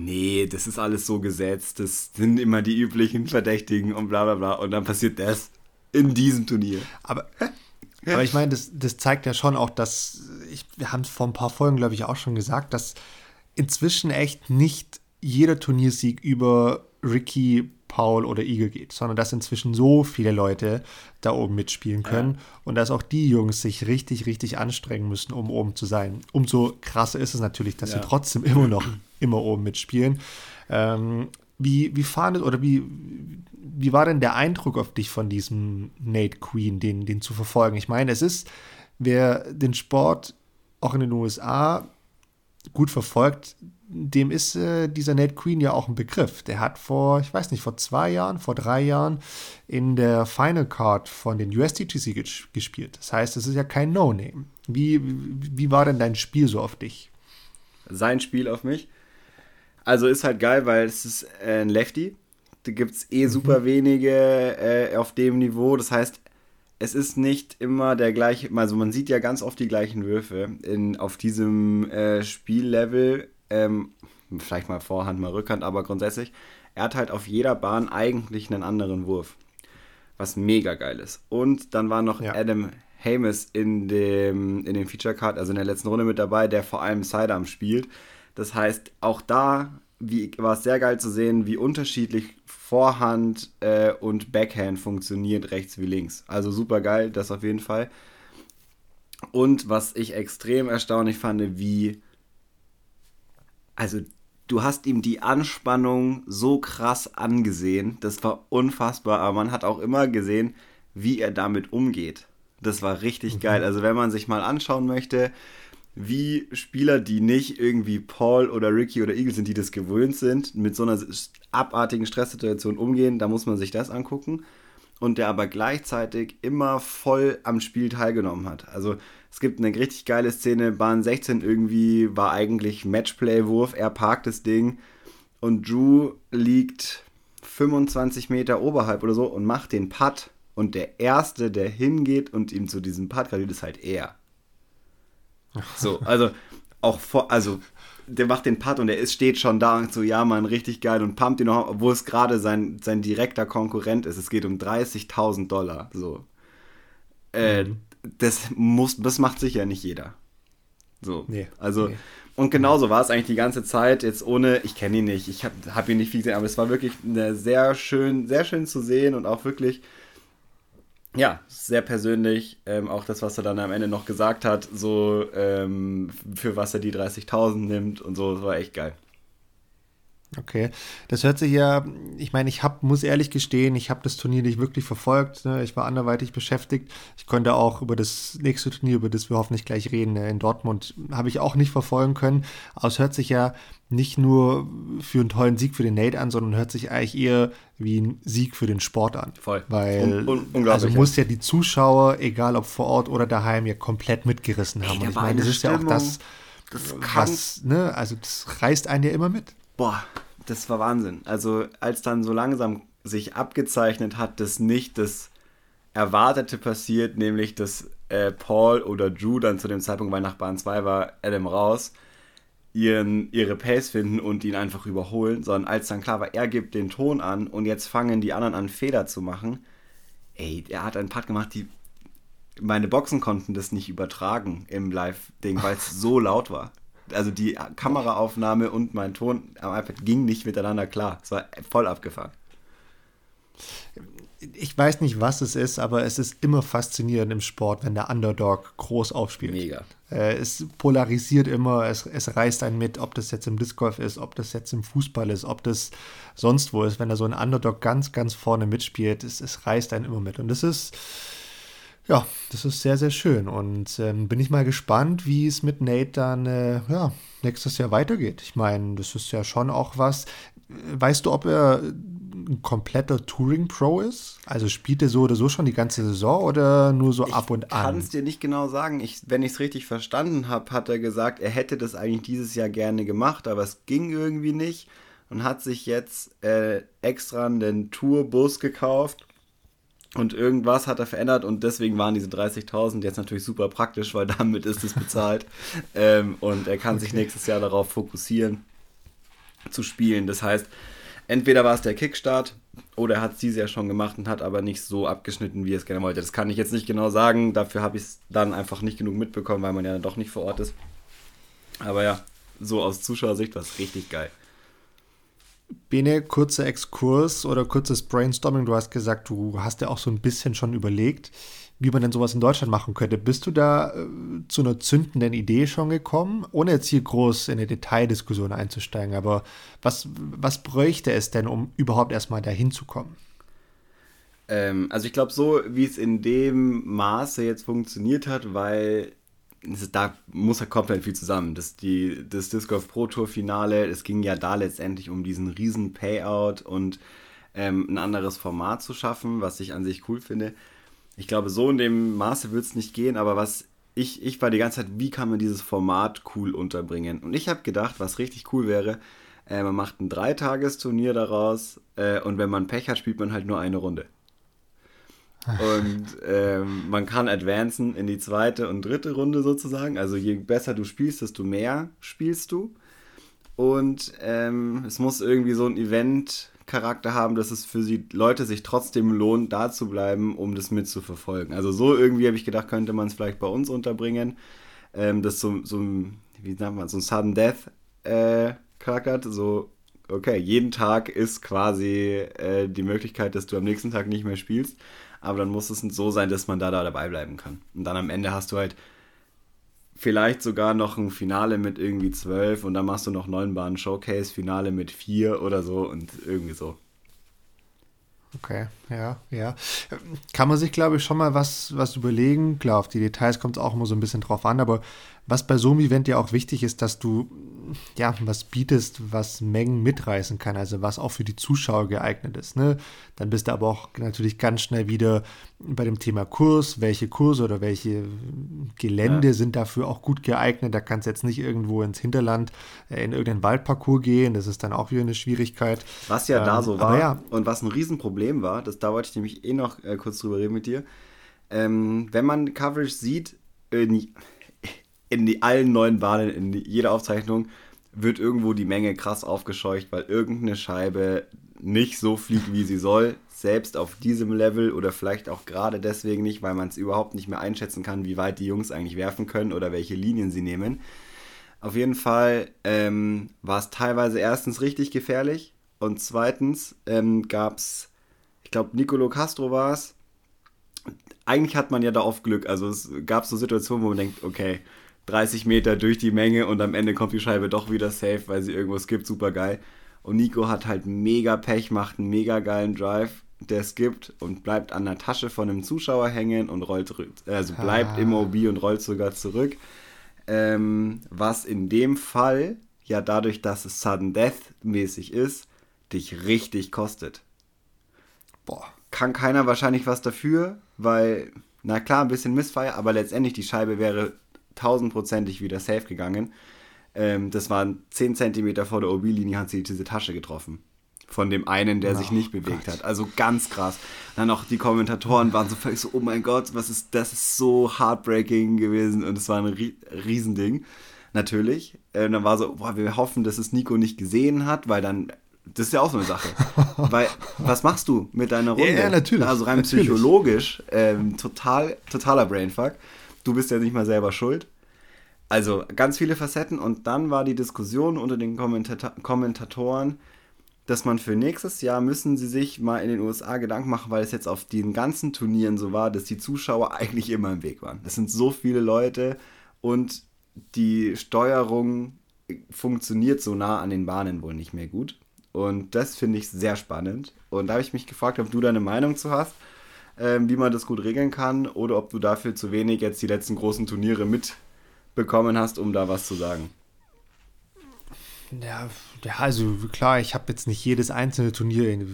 nee, das ist alles so gesetzt, das sind immer die üblichen Verdächtigen und bla bla bla. Und dann passiert das in diesem Turnier. Aber, aber ich meine, das, das zeigt ja schon auch, dass, ich, wir haben es vor ein paar Folgen, glaube ich, auch schon gesagt, dass inzwischen echt nicht jeder Turniersieg über Ricky, Paul oder Igel geht, sondern dass inzwischen so viele Leute da oben mitspielen können ja. und dass auch die Jungs sich richtig, richtig anstrengen müssen, um oben zu sein. Umso krasser ist es natürlich, dass ja. sie trotzdem immer noch immer oben mitspielen. Ähm, wie, wie fandet oder wie, wie war denn der Eindruck auf dich von diesem Nate Queen, den, den zu verfolgen? Ich meine, es ist, wer den Sport auch in den USA gut verfolgt, dem ist äh, dieser Nate Queen ja auch ein Begriff. Der hat vor, ich weiß nicht, vor zwei Jahren, vor drei Jahren in der Final Card von den USDGC gespielt. Das heißt, es ist ja kein No-Name. Wie, wie war denn dein Spiel so auf dich? Sein Spiel auf mich? Also ist halt geil, weil es ist ein Lefty. Da gibt es eh mhm. super wenige äh, auf dem Niveau. Das heißt, es ist nicht immer der gleiche, also man sieht ja ganz oft die gleichen Würfe in, auf diesem äh, Spiellevel. Ähm, vielleicht mal Vorhand, mal Rückhand, aber grundsätzlich, er hat halt auf jeder Bahn eigentlich einen anderen Wurf. Was mega geil ist. Und dann war noch ja. Adam Hames in dem, in dem Feature Card, also in der letzten Runde mit dabei, der vor allem Sidearm spielt. Das heißt, auch da wie, war es sehr geil zu sehen, wie unterschiedlich Vorhand äh, und Backhand funktioniert, rechts wie links. Also super geil, das auf jeden Fall. Und was ich extrem erstaunlich fand, wie. Also, du hast ihm die Anspannung so krass angesehen. Das war unfassbar, aber man hat auch immer gesehen, wie er damit umgeht. Das war richtig mhm. geil. Also, wenn man sich mal anschauen möchte, wie Spieler, die nicht irgendwie Paul oder Ricky oder Eagle sind, die das gewöhnt sind, mit so einer abartigen Stresssituation umgehen, da muss man sich das angucken. Und der aber gleichzeitig immer voll am Spiel teilgenommen hat. Also es gibt eine richtig geile Szene, Bahn 16 irgendwie war eigentlich Matchplay-Wurf, er parkt das Ding und Drew liegt 25 Meter oberhalb oder so und macht den Putt. Und der Erste, der hingeht und ihm zu diesem Putt gratuliert, ist halt er. So, also auch vor, also der macht den Putt und der ist, steht schon da und so, ja, man, richtig geil und pumpt ihn noch, obwohl es gerade sein, sein direkter Konkurrent ist. Es geht um 30.000 Dollar, so. Äh, mhm. Das muss, das macht sicher nicht jeder. So, nee, also, nee. und genauso war es eigentlich die ganze Zeit, jetzt ohne, ich kenne ihn nicht, ich habe hab ihn nicht viel gesehen, aber es war wirklich sehr schön, sehr schön zu sehen und auch wirklich ja, sehr persönlich. Ähm, auch das, was er dann am Ende noch gesagt hat, so ähm, für was er die 30.000 nimmt und so, das war echt geil. Okay, das hört sich ja, ich meine, ich hab, muss ehrlich gestehen, ich habe das Turnier nicht wirklich verfolgt. Ne? Ich war anderweitig beschäftigt. Ich konnte auch über das nächste Turnier, über das wir hoffentlich gleich reden, ne, in Dortmund, habe ich auch nicht verfolgen können. Aber es hört sich ja nicht nur für einen tollen Sieg für den Nate an, sondern hört sich eigentlich eher wie ein Sieg für den Sport an. Voll. Weil, un un also muss ja die Zuschauer, egal ob vor Ort oder daheim, ja komplett mitgerissen haben. Ey, Und ich meine, das ist ja auch das, das was, ne, also das reißt einen ja immer mit. Boah, das war Wahnsinn. Also als dann so langsam sich abgezeichnet hat, dass nicht das Erwartete passiert, nämlich dass äh, Paul oder Drew dann zu dem Zeitpunkt, weil nach Bahn 2 war Adam raus, ihren, ihre Pace finden und ihn einfach überholen, sondern als dann klar war, er gibt den Ton an und jetzt fangen die anderen an, Fehler zu machen. Ey, er hat einen Part gemacht, die meine Boxen konnten das nicht übertragen im Live-Ding, weil es so laut war also die Kameraaufnahme und mein Ton am iPad ging nicht miteinander klar. Es war voll abgefahren. Ich weiß nicht, was es ist, aber es ist immer faszinierend im Sport, wenn der Underdog groß aufspielt. Mega. Äh, es polarisiert immer, es, es reißt einen mit, ob das jetzt im Disc Golf ist, ob das jetzt im Fußball ist, ob das sonst wo ist. Wenn da so ein Underdog ganz, ganz vorne mitspielt, es, es reißt einen immer mit. Und das ist ja, das ist sehr, sehr schön. Und ähm, bin ich mal gespannt, wie es mit Nate dann äh, ja, nächstes Jahr weitergeht. Ich meine, das ist ja schon auch was. Weißt du, ob er ein kompletter Touring-Pro ist? Also spielt er so oder so schon die ganze Saison oder nur so ich ab und an? Ich kann es dir nicht genau sagen. Ich, wenn ich es richtig verstanden habe, hat er gesagt, er hätte das eigentlich dieses Jahr gerne gemacht, aber es ging irgendwie nicht und hat sich jetzt äh, extra einen Tourbus gekauft und irgendwas hat er verändert und deswegen waren diese 30.000 jetzt natürlich super praktisch, weil damit ist es bezahlt. ähm, und er kann okay. sich nächstes Jahr darauf fokussieren, zu spielen. Das heißt, entweder war es der Kickstart oder er hat es dieses Jahr schon gemacht und hat aber nicht so abgeschnitten, wie er es gerne wollte. Das kann ich jetzt nicht genau sagen. Dafür habe ich es dann einfach nicht genug mitbekommen, weil man ja doch nicht vor Ort ist. Aber ja, so aus Zuschauersicht war es richtig geil. Bene, kurzer Exkurs oder kurzes Brainstorming. Du hast gesagt, du hast ja auch so ein bisschen schon überlegt, wie man denn sowas in Deutschland machen könnte. Bist du da äh, zu einer zündenden Idee schon gekommen, ohne jetzt hier groß in eine Detaildiskussion einzusteigen? Aber was, was bräuchte es denn, um überhaupt erstmal dahin zu kommen? Ähm, also ich glaube, so wie es in dem Maße jetzt funktioniert hat, weil da muss ja komplett viel zusammen. Das, die, das Disc Golf Pro Tour Finale, es ging ja da letztendlich um diesen riesen Payout und ähm, ein anderes Format zu schaffen, was ich an sich cool finde. Ich glaube, so in dem Maße wird es nicht gehen, aber was ich, ich war die ganze Zeit, wie kann man dieses Format cool unterbringen? Und ich habe gedacht, was richtig cool wäre, äh, man macht ein Dreitagesturnier daraus äh, und wenn man Pech hat, spielt man halt nur eine Runde. Und ähm, man kann advancen in die zweite und dritte Runde sozusagen. Also je besser du spielst, desto mehr spielst du. Und ähm, es muss irgendwie so ein Event-Charakter haben, dass es für die Leute sich trotzdem lohnt, da zu bleiben, um das mitzuverfolgen. Also so irgendwie habe ich gedacht, könnte man es vielleicht bei uns unterbringen. Ähm, das so, so ein, wie sagt man, so ein Sudden Death äh, Charakter hat. So, okay, jeden Tag ist quasi äh, die Möglichkeit, dass du am nächsten Tag nicht mehr spielst aber dann muss es so sein, dass man da, da dabei bleiben kann. Und dann am Ende hast du halt vielleicht sogar noch ein Finale mit irgendwie zwölf und dann machst du noch neun Bahnen Showcase, Finale mit vier oder so und irgendwie so. Okay, ja, ja. Kann man sich, glaube ich, schon mal was, was überlegen. Klar, auf die Details kommt es auch immer so ein bisschen drauf an, aber was bei so einem Event ja auch wichtig ist, dass du ja was bietest, was Mengen mitreißen kann, also was auch für die Zuschauer geeignet ist. Ne? Dann bist du aber auch natürlich ganz schnell wieder bei dem Thema Kurs, welche Kurse oder welche Gelände ja. sind dafür auch gut geeignet. Da kannst du jetzt nicht irgendwo ins Hinterland äh, in irgendeinen Waldparcours gehen, das ist dann auch wieder eine Schwierigkeit. Was ja ähm, da so war ja, und was ein Riesenproblem war, das, da wollte ich nämlich eh noch äh, kurz drüber reden mit dir. Ähm, wenn man Coverage sieht, äh, in die, allen neuen Bahnen, in die, jeder Aufzeichnung, wird irgendwo die Menge krass aufgescheucht, weil irgendeine Scheibe nicht so fliegt, wie sie soll. Selbst auf diesem Level oder vielleicht auch gerade deswegen nicht, weil man es überhaupt nicht mehr einschätzen kann, wie weit die Jungs eigentlich werfen können oder welche Linien sie nehmen. Auf jeden Fall ähm, war es teilweise erstens richtig gefährlich und zweitens ähm, gab es, ich glaube, Nicolo Castro war es. Eigentlich hat man ja da oft Glück. Also es gab so Situationen, wo man denkt, okay, 30 Meter durch die Menge und am Ende kommt die Scheibe doch wieder safe, weil sie irgendwas gibt, super geil. Und Nico hat halt mega Pech, macht einen mega geilen Drive, der skippt und bleibt an der Tasche von einem Zuschauer hängen und rollt, also bleibt ah. im OB und rollt sogar zurück. Ähm, was in dem Fall ja dadurch, dass es Sudden Death mäßig ist, dich richtig kostet. Boah. Kann keiner wahrscheinlich was dafür, weil, na klar, ein bisschen Missfire, aber letztendlich die Scheibe wäre tausendprozentig wieder safe gegangen. Ähm, das waren 10 cm vor der OB-Linie, hat sie diese Tasche getroffen. Von dem einen, der oh, sich nicht bewegt Gott. hat. Also ganz krass. Dann auch die Kommentatoren waren so völlig so, oh mein Gott, was ist, das ist so heartbreaking gewesen. Und es war ein Riesending. Natürlich. Und dann war so, boah, wir hoffen, dass es Nico nicht gesehen hat, weil dann das ist ja auch so eine Sache. Weil, was machst du mit deiner Runde? Ja, natürlich. Also rein natürlich. psychologisch, ähm, total, totaler Brainfuck du bist ja nicht mal selber schuld. Also ganz viele Facetten und dann war die Diskussion unter den Kommentata Kommentatoren, dass man für nächstes Jahr müssen sie sich mal in den USA Gedanken machen, weil es jetzt auf den ganzen Turnieren so war, dass die Zuschauer eigentlich immer im Weg waren. Es sind so viele Leute und die Steuerung funktioniert so nah an den Bahnen wohl nicht mehr gut. Und das finde ich sehr spannend. Und da habe ich mich gefragt, ob du deine Meinung zu hast ähm, wie man das gut regeln kann, oder ob du dafür zu wenig jetzt die letzten großen Turniere mitbekommen hast, um da was zu sagen. Ja, ja also klar, ich habe jetzt nicht jedes einzelne Turnier,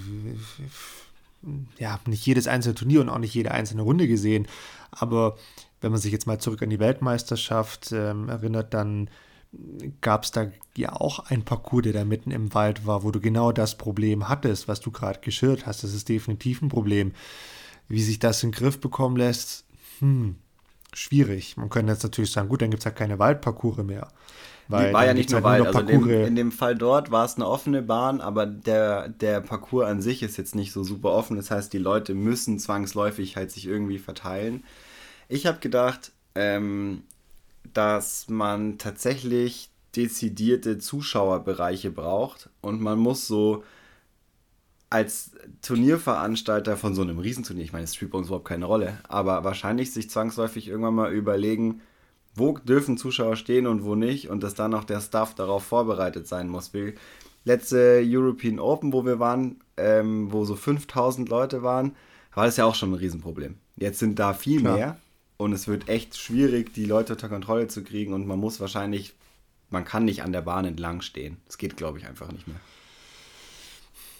ja, nicht jedes einzelne Turnier und auch nicht jede einzelne Runde gesehen, aber wenn man sich jetzt mal zurück an die Weltmeisterschaft ähm, erinnert, dann gab es da ja auch ein Parcours, der da mitten im Wald war, wo du genau das Problem hattest, was du gerade geschildert hast. Das ist definitiv ein Problem. Wie sich das in den Griff bekommen lässt, hm, schwierig. Man könnte jetzt natürlich sagen, gut, dann gibt es ja keine Waldparcours mehr. Weil die war ja nicht nur halt Wald. Also dem, in dem Fall dort war es eine offene Bahn, aber der, der Parcours an sich ist jetzt nicht so super offen. Das heißt, die Leute müssen zwangsläufig halt sich irgendwie verteilen. Ich habe gedacht, ähm, dass man tatsächlich dezidierte Zuschauerbereiche braucht und man muss so als Turnierveranstalter von so einem Riesenturnier, ich meine, es spielt bei uns überhaupt keine Rolle, aber wahrscheinlich sich zwangsläufig irgendwann mal überlegen, wo dürfen Zuschauer stehen und wo nicht und dass dann auch der Staff darauf vorbereitet sein muss. Wie letzte European Open, wo wir waren, ähm, wo so 5000 Leute waren, war das ja auch schon ein Riesenproblem. Jetzt sind da viel Klar. mehr und es wird echt schwierig, die Leute unter Kontrolle zu kriegen und man muss wahrscheinlich, man kann nicht an der Bahn entlang stehen. Das geht, glaube ich, einfach nicht mehr.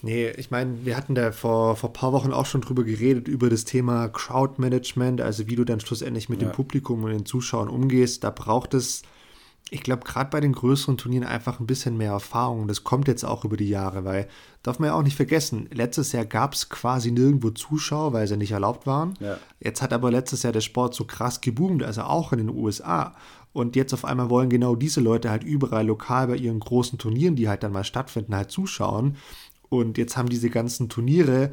Nee, ich meine, wir hatten da vor, vor ein paar Wochen auch schon drüber geredet, über das Thema Crowdmanagement, also wie du dann schlussendlich mit ja. dem Publikum und den Zuschauern umgehst. Da braucht es ich glaube, gerade bei den größeren Turnieren einfach ein bisschen mehr Erfahrung. Das kommt jetzt auch über die Jahre, weil, darf man ja auch nicht vergessen, letztes Jahr gab es quasi nirgendwo Zuschauer, weil sie nicht erlaubt waren. Ja. Jetzt hat aber letztes Jahr der Sport so krass geboomt, also auch in den USA. Und jetzt auf einmal wollen genau diese Leute halt überall lokal bei ihren großen Turnieren, die halt dann mal stattfinden, halt zuschauen. Und jetzt haben diese ganzen Turniere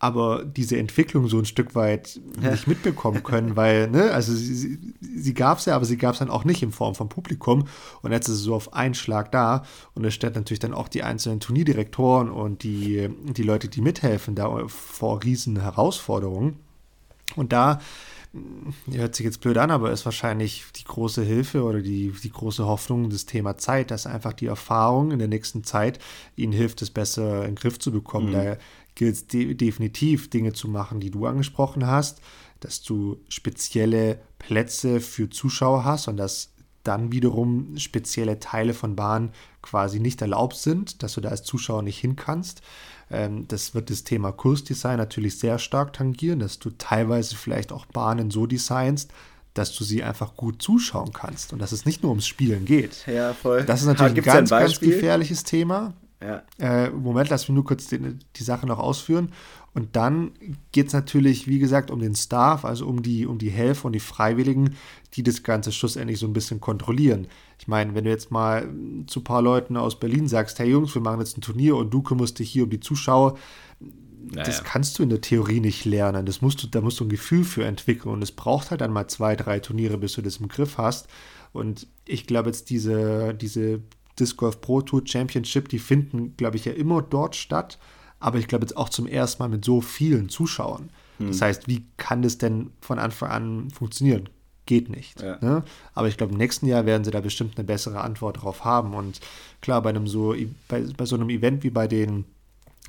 aber diese Entwicklung so ein Stück weit nicht mitbekommen können, weil, ne, also sie, sie, sie gab es ja, aber sie gab es dann auch nicht in Form von Publikum und jetzt ist es so auf einen Schlag da und es stellt natürlich dann auch die einzelnen Turnierdirektoren und die, die Leute, die mithelfen, da vor riesen Herausforderungen und da hört sich jetzt blöd an, aber ist wahrscheinlich die große Hilfe oder die, die große Hoffnung das Thema Zeit, dass einfach die Erfahrung in der nächsten Zeit ihnen hilft, es besser in den Griff zu bekommen. Mhm. Da gilt es de definitiv, Dinge zu machen, die du angesprochen hast, dass du spezielle Plätze für Zuschauer hast und dass dann wiederum spezielle Teile von Bahnen quasi nicht erlaubt sind, dass du da als Zuschauer nicht hin kannst. Ähm, das wird das Thema Kursdesign natürlich sehr stark tangieren, dass du teilweise vielleicht auch Bahnen so designst, dass du sie einfach gut zuschauen kannst und dass es nicht nur ums Spielen geht. Ja, voll. Das ist natürlich ein ganz, ein ganz gefährliches Thema. Ja. Äh, Moment, lass mich nur kurz die, die Sache noch ausführen. Und dann geht es natürlich, wie gesagt, um den Staff, also um die, um die Helfer und die Freiwilligen, die das Ganze schlussendlich so ein bisschen kontrollieren. Ich meine, wenn du jetzt mal zu ein paar Leuten aus Berlin sagst, hey Jungs, wir machen jetzt ein Turnier und du kümmerst dich hier um die Zuschauer, naja. das kannst du in der Theorie nicht lernen. Das musst du, da musst du ein Gefühl für entwickeln. Und es braucht halt dann mal zwei, drei Turniere, bis du das im Griff hast. Und ich glaube jetzt diese, diese Disc Golf Pro Tour Championship, die finden, glaube ich, ja immer dort statt. Aber ich glaube jetzt auch zum ersten Mal mit so vielen Zuschauern. Hm. Das heißt, wie kann das denn von Anfang an funktionieren? Geht nicht. Ja. Ne? Aber ich glaube, im nächsten Jahr werden sie da bestimmt eine bessere Antwort drauf haben. Und klar, bei einem so, bei, bei so einem Event wie bei den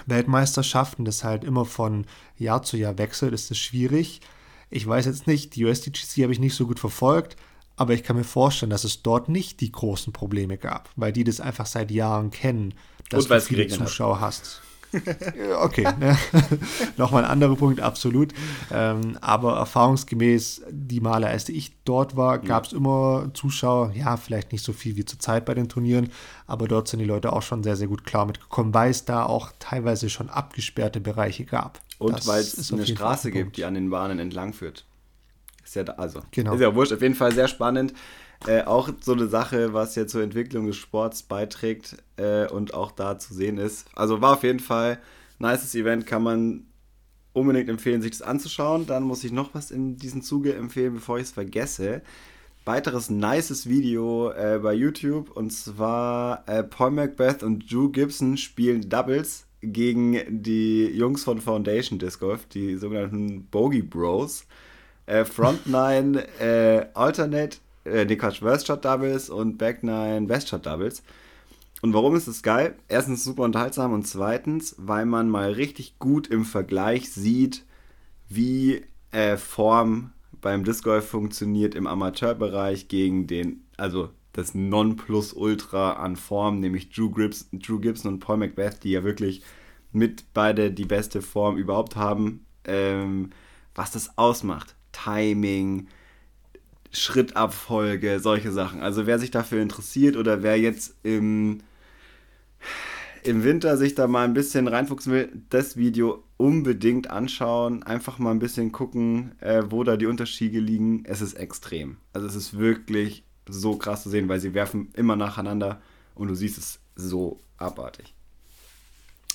Weltmeisterschaften, das halt immer von Jahr zu Jahr wechselt, ist es schwierig. Ich weiß jetzt nicht, die USDGC habe ich nicht so gut verfolgt, aber ich kann mir vorstellen, dass es dort nicht die großen Probleme gab, weil die das einfach seit Jahren kennen, dass du viele Zuschauer hast. okay, ne? nochmal ein anderer Punkt, absolut. Ähm, aber erfahrungsgemäß, die Male, als ich dort war, gab es immer Zuschauer. Ja, vielleicht nicht so viel wie zur Zeit bei den Turnieren, aber dort sind die Leute auch schon sehr, sehr gut klar mitgekommen, weil es da auch teilweise schon abgesperrte Bereiche gab. Und weil es eine Straße gibt, die an den Bahnen entlang führt. Ist ja da, also, genau. ist ja wurscht, auf jeden Fall sehr spannend. Äh, auch so eine Sache, was ja zur Entwicklung des Sports beiträgt äh, und auch da zu sehen ist. Also war auf jeden Fall ein nices Event, kann man unbedingt empfehlen, sich das anzuschauen. Dann muss ich noch was in diesem Zuge empfehlen, bevor ich es vergesse. Weiteres nices Video äh, bei YouTube und zwar äh, Paul Macbeth und Drew Gibson spielen Doubles gegen die Jungs von Foundation Disc Golf, die sogenannten Bogey Bros äh, Front 9 äh, Alternate, äh, nee, Quatsch, Worst Shot Doubles und Back 9 Best Shot Doubles. Und warum ist das geil? Erstens super unterhaltsam und zweitens, weil man mal richtig gut im Vergleich sieht, wie äh, Form beim Disc Golf funktioniert im Amateurbereich gegen den, also das Nonplusultra an Form, nämlich Drew, Grips, Drew Gibson und Paul Macbeth, die ja wirklich mit beide die beste Form überhaupt haben, ähm, was das ausmacht. Timing, Schrittabfolge, solche Sachen. Also wer sich dafür interessiert oder wer jetzt im, im Winter sich da mal ein bisschen reinfuchsen will, das Video unbedingt anschauen. Einfach mal ein bisschen gucken, äh, wo da die Unterschiede liegen. Es ist extrem. Also es ist wirklich so krass zu sehen, weil sie werfen immer nacheinander und du siehst es so abartig.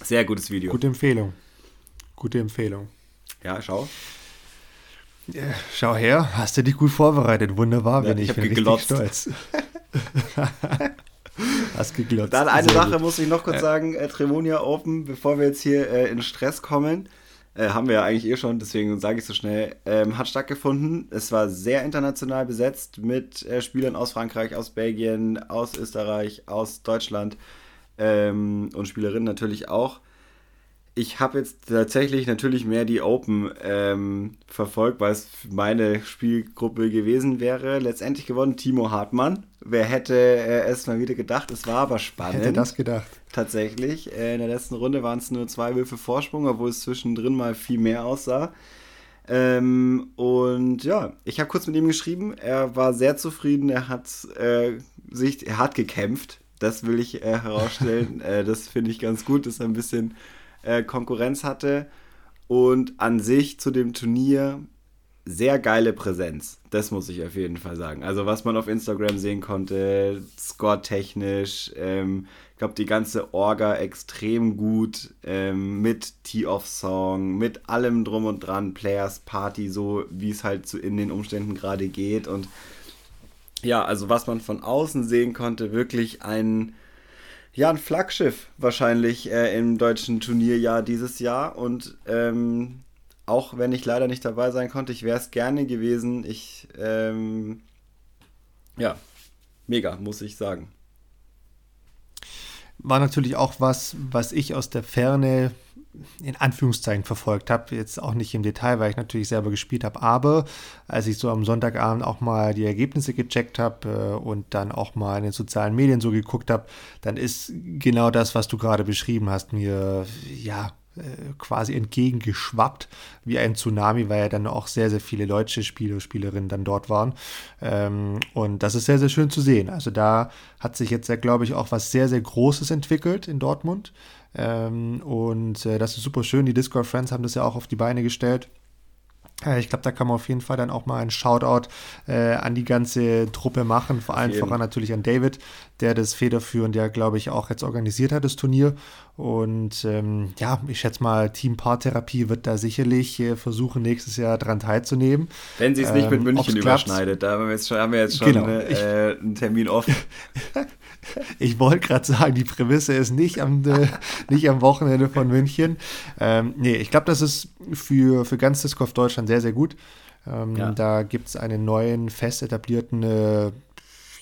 Sehr gutes Video. Gute Empfehlung. Gute Empfehlung. Ja, schau. Schau her, hast du dich gut vorbereitet. Wunderbar, bin ja, ich, ich bin geglotzt. stolz. hast geglotzt. Dann eine Sehr Sache gut. muss ich noch kurz äh. sagen, äh, Tremonia Open, bevor wir jetzt hier äh, in Stress kommen, äh, haben wir ja eigentlich eh schon, deswegen sage ich so schnell, ähm, hat stattgefunden. Es war sehr international besetzt mit äh, Spielern aus Frankreich, aus Belgien, aus Österreich, aus Deutschland ähm, und Spielerinnen natürlich auch ich habe jetzt tatsächlich natürlich mehr die Open ähm, verfolgt, weil es meine Spielgruppe gewesen wäre. Letztendlich gewonnen Timo Hartmann. Wer hätte äh, es mal wieder gedacht? Es war aber spannend. Hätte das gedacht. Tatsächlich. Äh, in der letzten Runde waren es nur zwei Würfe Vorsprung, obwohl es zwischendrin mal viel mehr aussah. Ähm, und ja, ich habe kurz mit ihm geschrieben. Er war sehr zufrieden. Er hat äh, sich, er hat gekämpft. Das will ich äh, herausstellen. äh, das finde ich ganz gut, dass er ein bisschen äh, Konkurrenz hatte. Und an sich zu dem Turnier sehr geile Präsenz. Das muss ich auf jeden Fall sagen. Also was man auf Instagram sehen konnte, score-technisch, ähm, ich glaube, die ganze Orga extrem gut ähm, mit Tee-Off-Song, mit allem drum und dran, Players Party, so wie es halt so in den Umständen gerade geht. Und ja, also was man von außen sehen konnte, wirklich ein, ja, ein Flaggschiff wahrscheinlich äh, im deutschen Turnierjahr dieses Jahr. Und ähm, auch wenn ich leider nicht dabei sein konnte, ich wäre es gerne gewesen. Ich, ähm, ja, mega, muss ich sagen war natürlich auch was, was ich aus der Ferne in Anführungszeichen verfolgt habe. Jetzt auch nicht im Detail, weil ich natürlich selber gespielt habe. Aber als ich so am Sonntagabend auch mal die Ergebnisse gecheckt habe äh, und dann auch mal in den sozialen Medien so geguckt habe, dann ist genau das, was du gerade beschrieben hast, mir ja äh, quasi entgegengeschwappt wie ein Tsunami, weil ja dann auch sehr, sehr viele deutsche Spieler, Spielerinnen dann dort waren. Ähm, und das ist sehr, sehr schön zu sehen. Also da hat sich jetzt, glaube ich, auch was sehr, sehr Großes entwickelt in Dortmund. Ähm, und äh, das ist super schön. Die Discord Friends haben das ja auch auf die Beine gestellt. Ich glaube, da kann man auf jeden Fall dann auch mal einen Shoutout äh, an die ganze Truppe machen, vor allem voran natürlich an David, der das federführend ja, glaube ich, auch jetzt organisiert hat, das Turnier. Und ähm, ja, ich schätze mal, Team Paartherapie wird da sicherlich äh, versuchen, nächstes Jahr dran teilzunehmen. Wenn sie es nicht ähm, mit München überschneidet, da haben wir jetzt schon, haben wir jetzt schon genau, äh, ich, einen Termin offen. ich wollte gerade sagen, die Prämisse ist nicht am, äh, nicht am Wochenende von München. Ähm, nee, ich glaube, das ist für, für ganz Disc Golf Deutschland sehr, sehr gut. Ähm, ja. Da gibt es einen neuen, fest etablierten äh,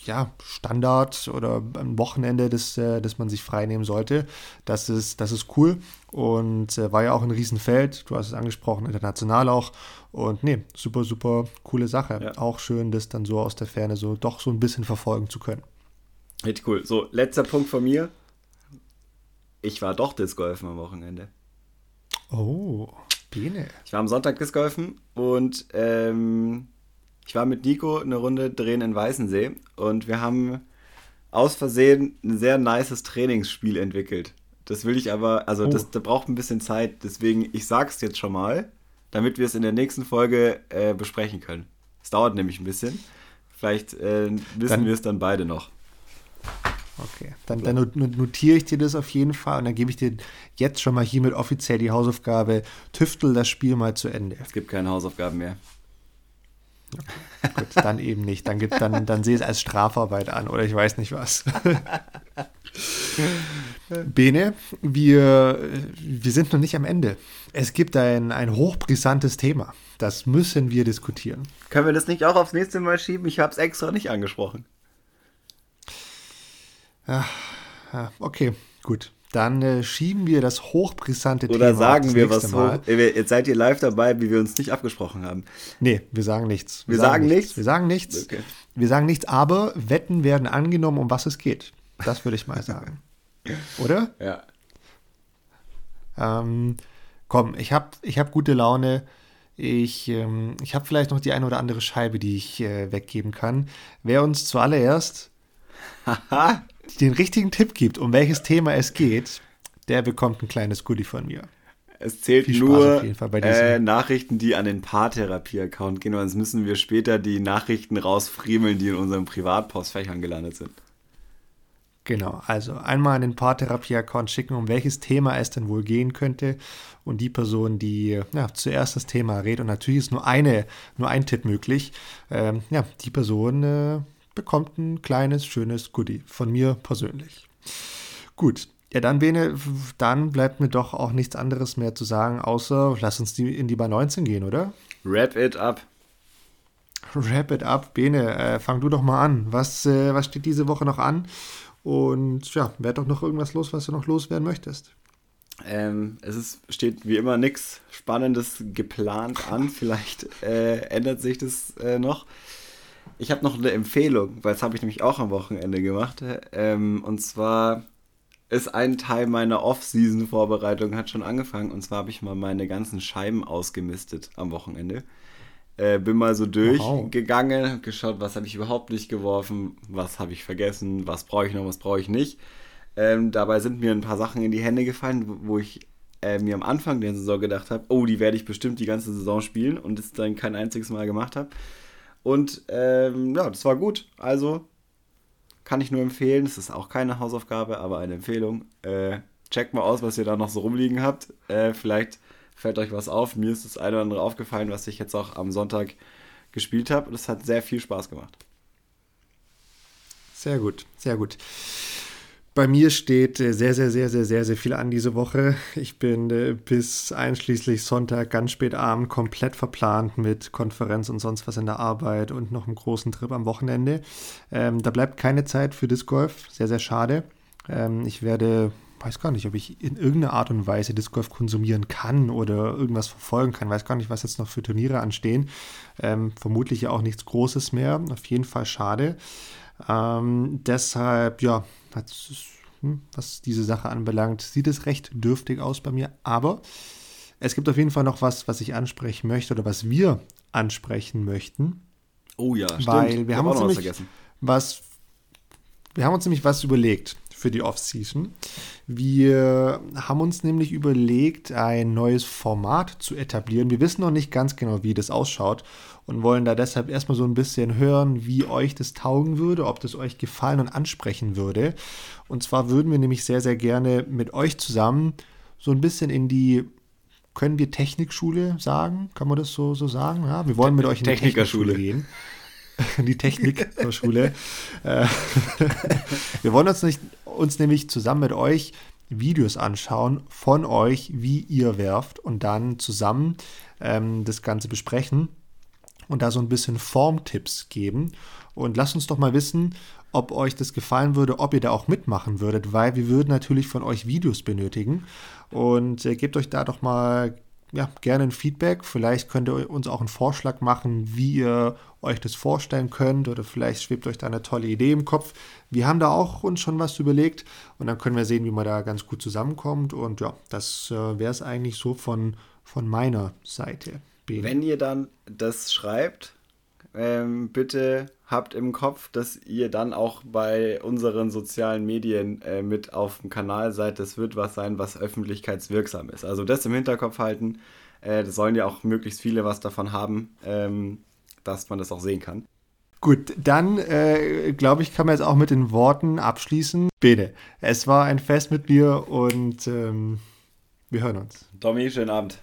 ja, Standard oder ein Wochenende, das, äh, das man sich freinehmen sollte. Das ist, das ist cool und äh, war ja auch ein Riesenfeld. Du hast es angesprochen, international auch. Und nee, super, super coole Sache. Ja. Auch schön, das dann so aus der Ferne so doch so ein bisschen verfolgen zu können. Richtig cool. So, letzter Punkt von mir. Ich war doch Disc Golfen am Wochenende. Oh, Bene. Ich war am Sonntag Disc Golfen und ähm, ich war mit Nico eine Runde drehen in Weißensee und wir haben aus Versehen ein sehr nices Trainingsspiel entwickelt. Das will ich aber, also oh. das, das braucht ein bisschen Zeit, deswegen ich sag's jetzt schon mal, damit wir es in der nächsten Folge äh, besprechen können. Es dauert nämlich ein bisschen. Vielleicht äh, wissen wir es dann beide noch. Okay, dann, dann, notiere ich dir das auf jeden Fall und dann gebe ich dir jetzt schon mal hiermit offiziell die Hausaufgabe, tüftel das Spiel mal zu Ende. Es gibt keine Hausaufgaben mehr. Gut, dann eben nicht. Dann, gibt, dann, dann sehe es als Strafarbeit an oder ich weiß nicht was. Bene, wir, wir sind noch nicht am Ende. Es gibt ein, ein hochbrisantes Thema. Das müssen wir diskutieren. Können wir das nicht auch aufs nächste Mal schieben? Ich habe es extra nicht angesprochen. Ja, okay, gut. Dann äh, schieben wir das hochbrisante Thema. Oder sagen wir was hoch. Jetzt seid ihr live dabei, wie wir uns nicht abgesprochen haben. Nee, wir sagen nichts. Wir, wir sagen, sagen nichts. nichts. Wir sagen nichts. Okay. Wir sagen nichts, aber Wetten werden angenommen, um was es geht. Das würde ich mal sagen. Oder? Ja. Ähm, komm, ich habe ich hab gute Laune. Ich, ähm, ich habe vielleicht noch die eine oder andere Scheibe, die ich äh, weggeben kann. Wer uns zuallererst den richtigen Tipp gibt, um welches Thema es geht, der bekommt ein kleines Goodie von mir. Es zählt nur äh, Nachrichten, die an den Paartherapie-Account gehen, sonst müssen wir später die Nachrichten rausfriemeln, die in unseren Privatpostfächern gelandet sind. Genau, also einmal an den Paartherapie-Account schicken, um welches Thema es denn wohl gehen könnte. Und die Person, die ja, zuerst das Thema redet, und natürlich ist nur eine, nur ein Tipp möglich, ähm, ja, die Person äh, bekommt ein kleines, schönes Goodie von mir persönlich. Gut, ja, dann, Bene, dann bleibt mir doch auch nichts anderes mehr zu sagen, außer lass uns die, in die Bar 19 gehen, oder? Wrap it up. Wrap it up. Bene, äh, fang du doch mal an. Was, äh, was steht diese Woche noch an? Und ja, wäre doch noch irgendwas los, was du noch loswerden möchtest? Ähm, es ist, steht wie immer nichts Spannendes geplant an. Vielleicht äh, ändert sich das äh, noch. Ich habe noch eine Empfehlung, weil das habe ich nämlich auch am Wochenende gemacht. Ähm, und zwar ist ein Teil meiner Off-Season-Vorbereitung, hat schon angefangen. Und zwar habe ich mal meine ganzen Scheiben ausgemistet am Wochenende. Äh, bin mal so durchgegangen, wow. geschaut, was habe ich überhaupt nicht geworfen, was habe ich vergessen, was brauche ich noch, was brauche ich nicht. Ähm, dabei sind mir ein paar Sachen in die Hände gefallen, wo, wo ich äh, mir am Anfang der Saison gedacht habe, oh, die werde ich bestimmt die ganze Saison spielen und es dann kein einziges Mal gemacht habe. Und ähm, ja, das war gut. Also kann ich nur empfehlen. Es ist auch keine Hausaufgabe, aber eine Empfehlung. Äh, checkt mal aus, was ihr da noch so rumliegen habt. Äh, vielleicht fällt euch was auf. Mir ist das eine oder andere aufgefallen, was ich jetzt auch am Sonntag gespielt habe. Und es hat sehr viel Spaß gemacht. Sehr gut, sehr gut. Bei mir steht äh, sehr, sehr, sehr, sehr, sehr, sehr viel an diese Woche. Ich bin äh, bis einschließlich Sonntag ganz spät abend komplett verplant mit Konferenz und sonst was in der Arbeit und noch einem großen Trip am Wochenende. Ähm, da bleibt keine Zeit für Disc Golf. Sehr, sehr schade. Ähm, ich werde, weiß gar nicht, ob ich in irgendeiner Art und Weise Disc Golf konsumieren kann oder irgendwas verfolgen kann. Weiß gar nicht, was jetzt noch für Turniere anstehen. Ähm, vermutlich ja auch nichts Großes mehr. Auf jeden Fall schade. Ähm, deshalb, ja, was diese Sache anbelangt, sieht es recht dürftig aus bei mir. Aber es gibt auf jeden Fall noch was, was ich ansprechen möchte oder was wir ansprechen möchten. Oh ja, stimmt. Weil wir haben uns nämlich was, was, wir haben uns nämlich was überlegt für die Off-Season. Wir haben uns nämlich überlegt, ein neues Format zu etablieren. Wir wissen noch nicht ganz genau, wie das ausschaut und wollen da deshalb erstmal so ein bisschen hören, wie euch das taugen würde, ob das euch gefallen und ansprechen würde. Und zwar würden wir nämlich sehr, sehr gerne mit euch zusammen so ein bisschen in die können wir Technikschule sagen? Kann man das so, so sagen? Ja, wir wollen mit euch in die Technikerschule gehen. die Technikschule. Äh, wir wollen uns, nicht, uns nämlich zusammen mit euch Videos anschauen von euch, wie ihr werft und dann zusammen ähm, das Ganze besprechen und da so ein bisschen Formtipps geben. Und lasst uns doch mal wissen, ob euch das gefallen würde, ob ihr da auch mitmachen würdet, weil wir würden natürlich von euch Videos benötigen. Und äh, gebt euch da doch mal ja, gerne ein Feedback. Vielleicht könnt ihr uns auch einen Vorschlag machen, wie ihr euch das vorstellen könnt oder vielleicht schwebt euch da eine tolle Idee im Kopf. Wir haben da auch uns schon was überlegt und dann können wir sehen, wie man da ganz gut zusammenkommt. Und ja, das äh, wäre es eigentlich so von, von meiner Seite. Wenn ihr dann das schreibt, ähm, bitte habt im Kopf, dass ihr dann auch bei unseren sozialen Medien äh, mit auf dem Kanal seid. Das wird was sein, was öffentlichkeitswirksam ist. Also das im Hinterkopf halten. Äh, das sollen ja auch möglichst viele was davon haben, ähm, dass man das auch sehen kann. Gut, dann äh, glaube ich, kann man jetzt auch mit den Worten abschließen. Bene, es war ein Fest mit mir und ähm, wir hören uns. Tommy, schönen Abend.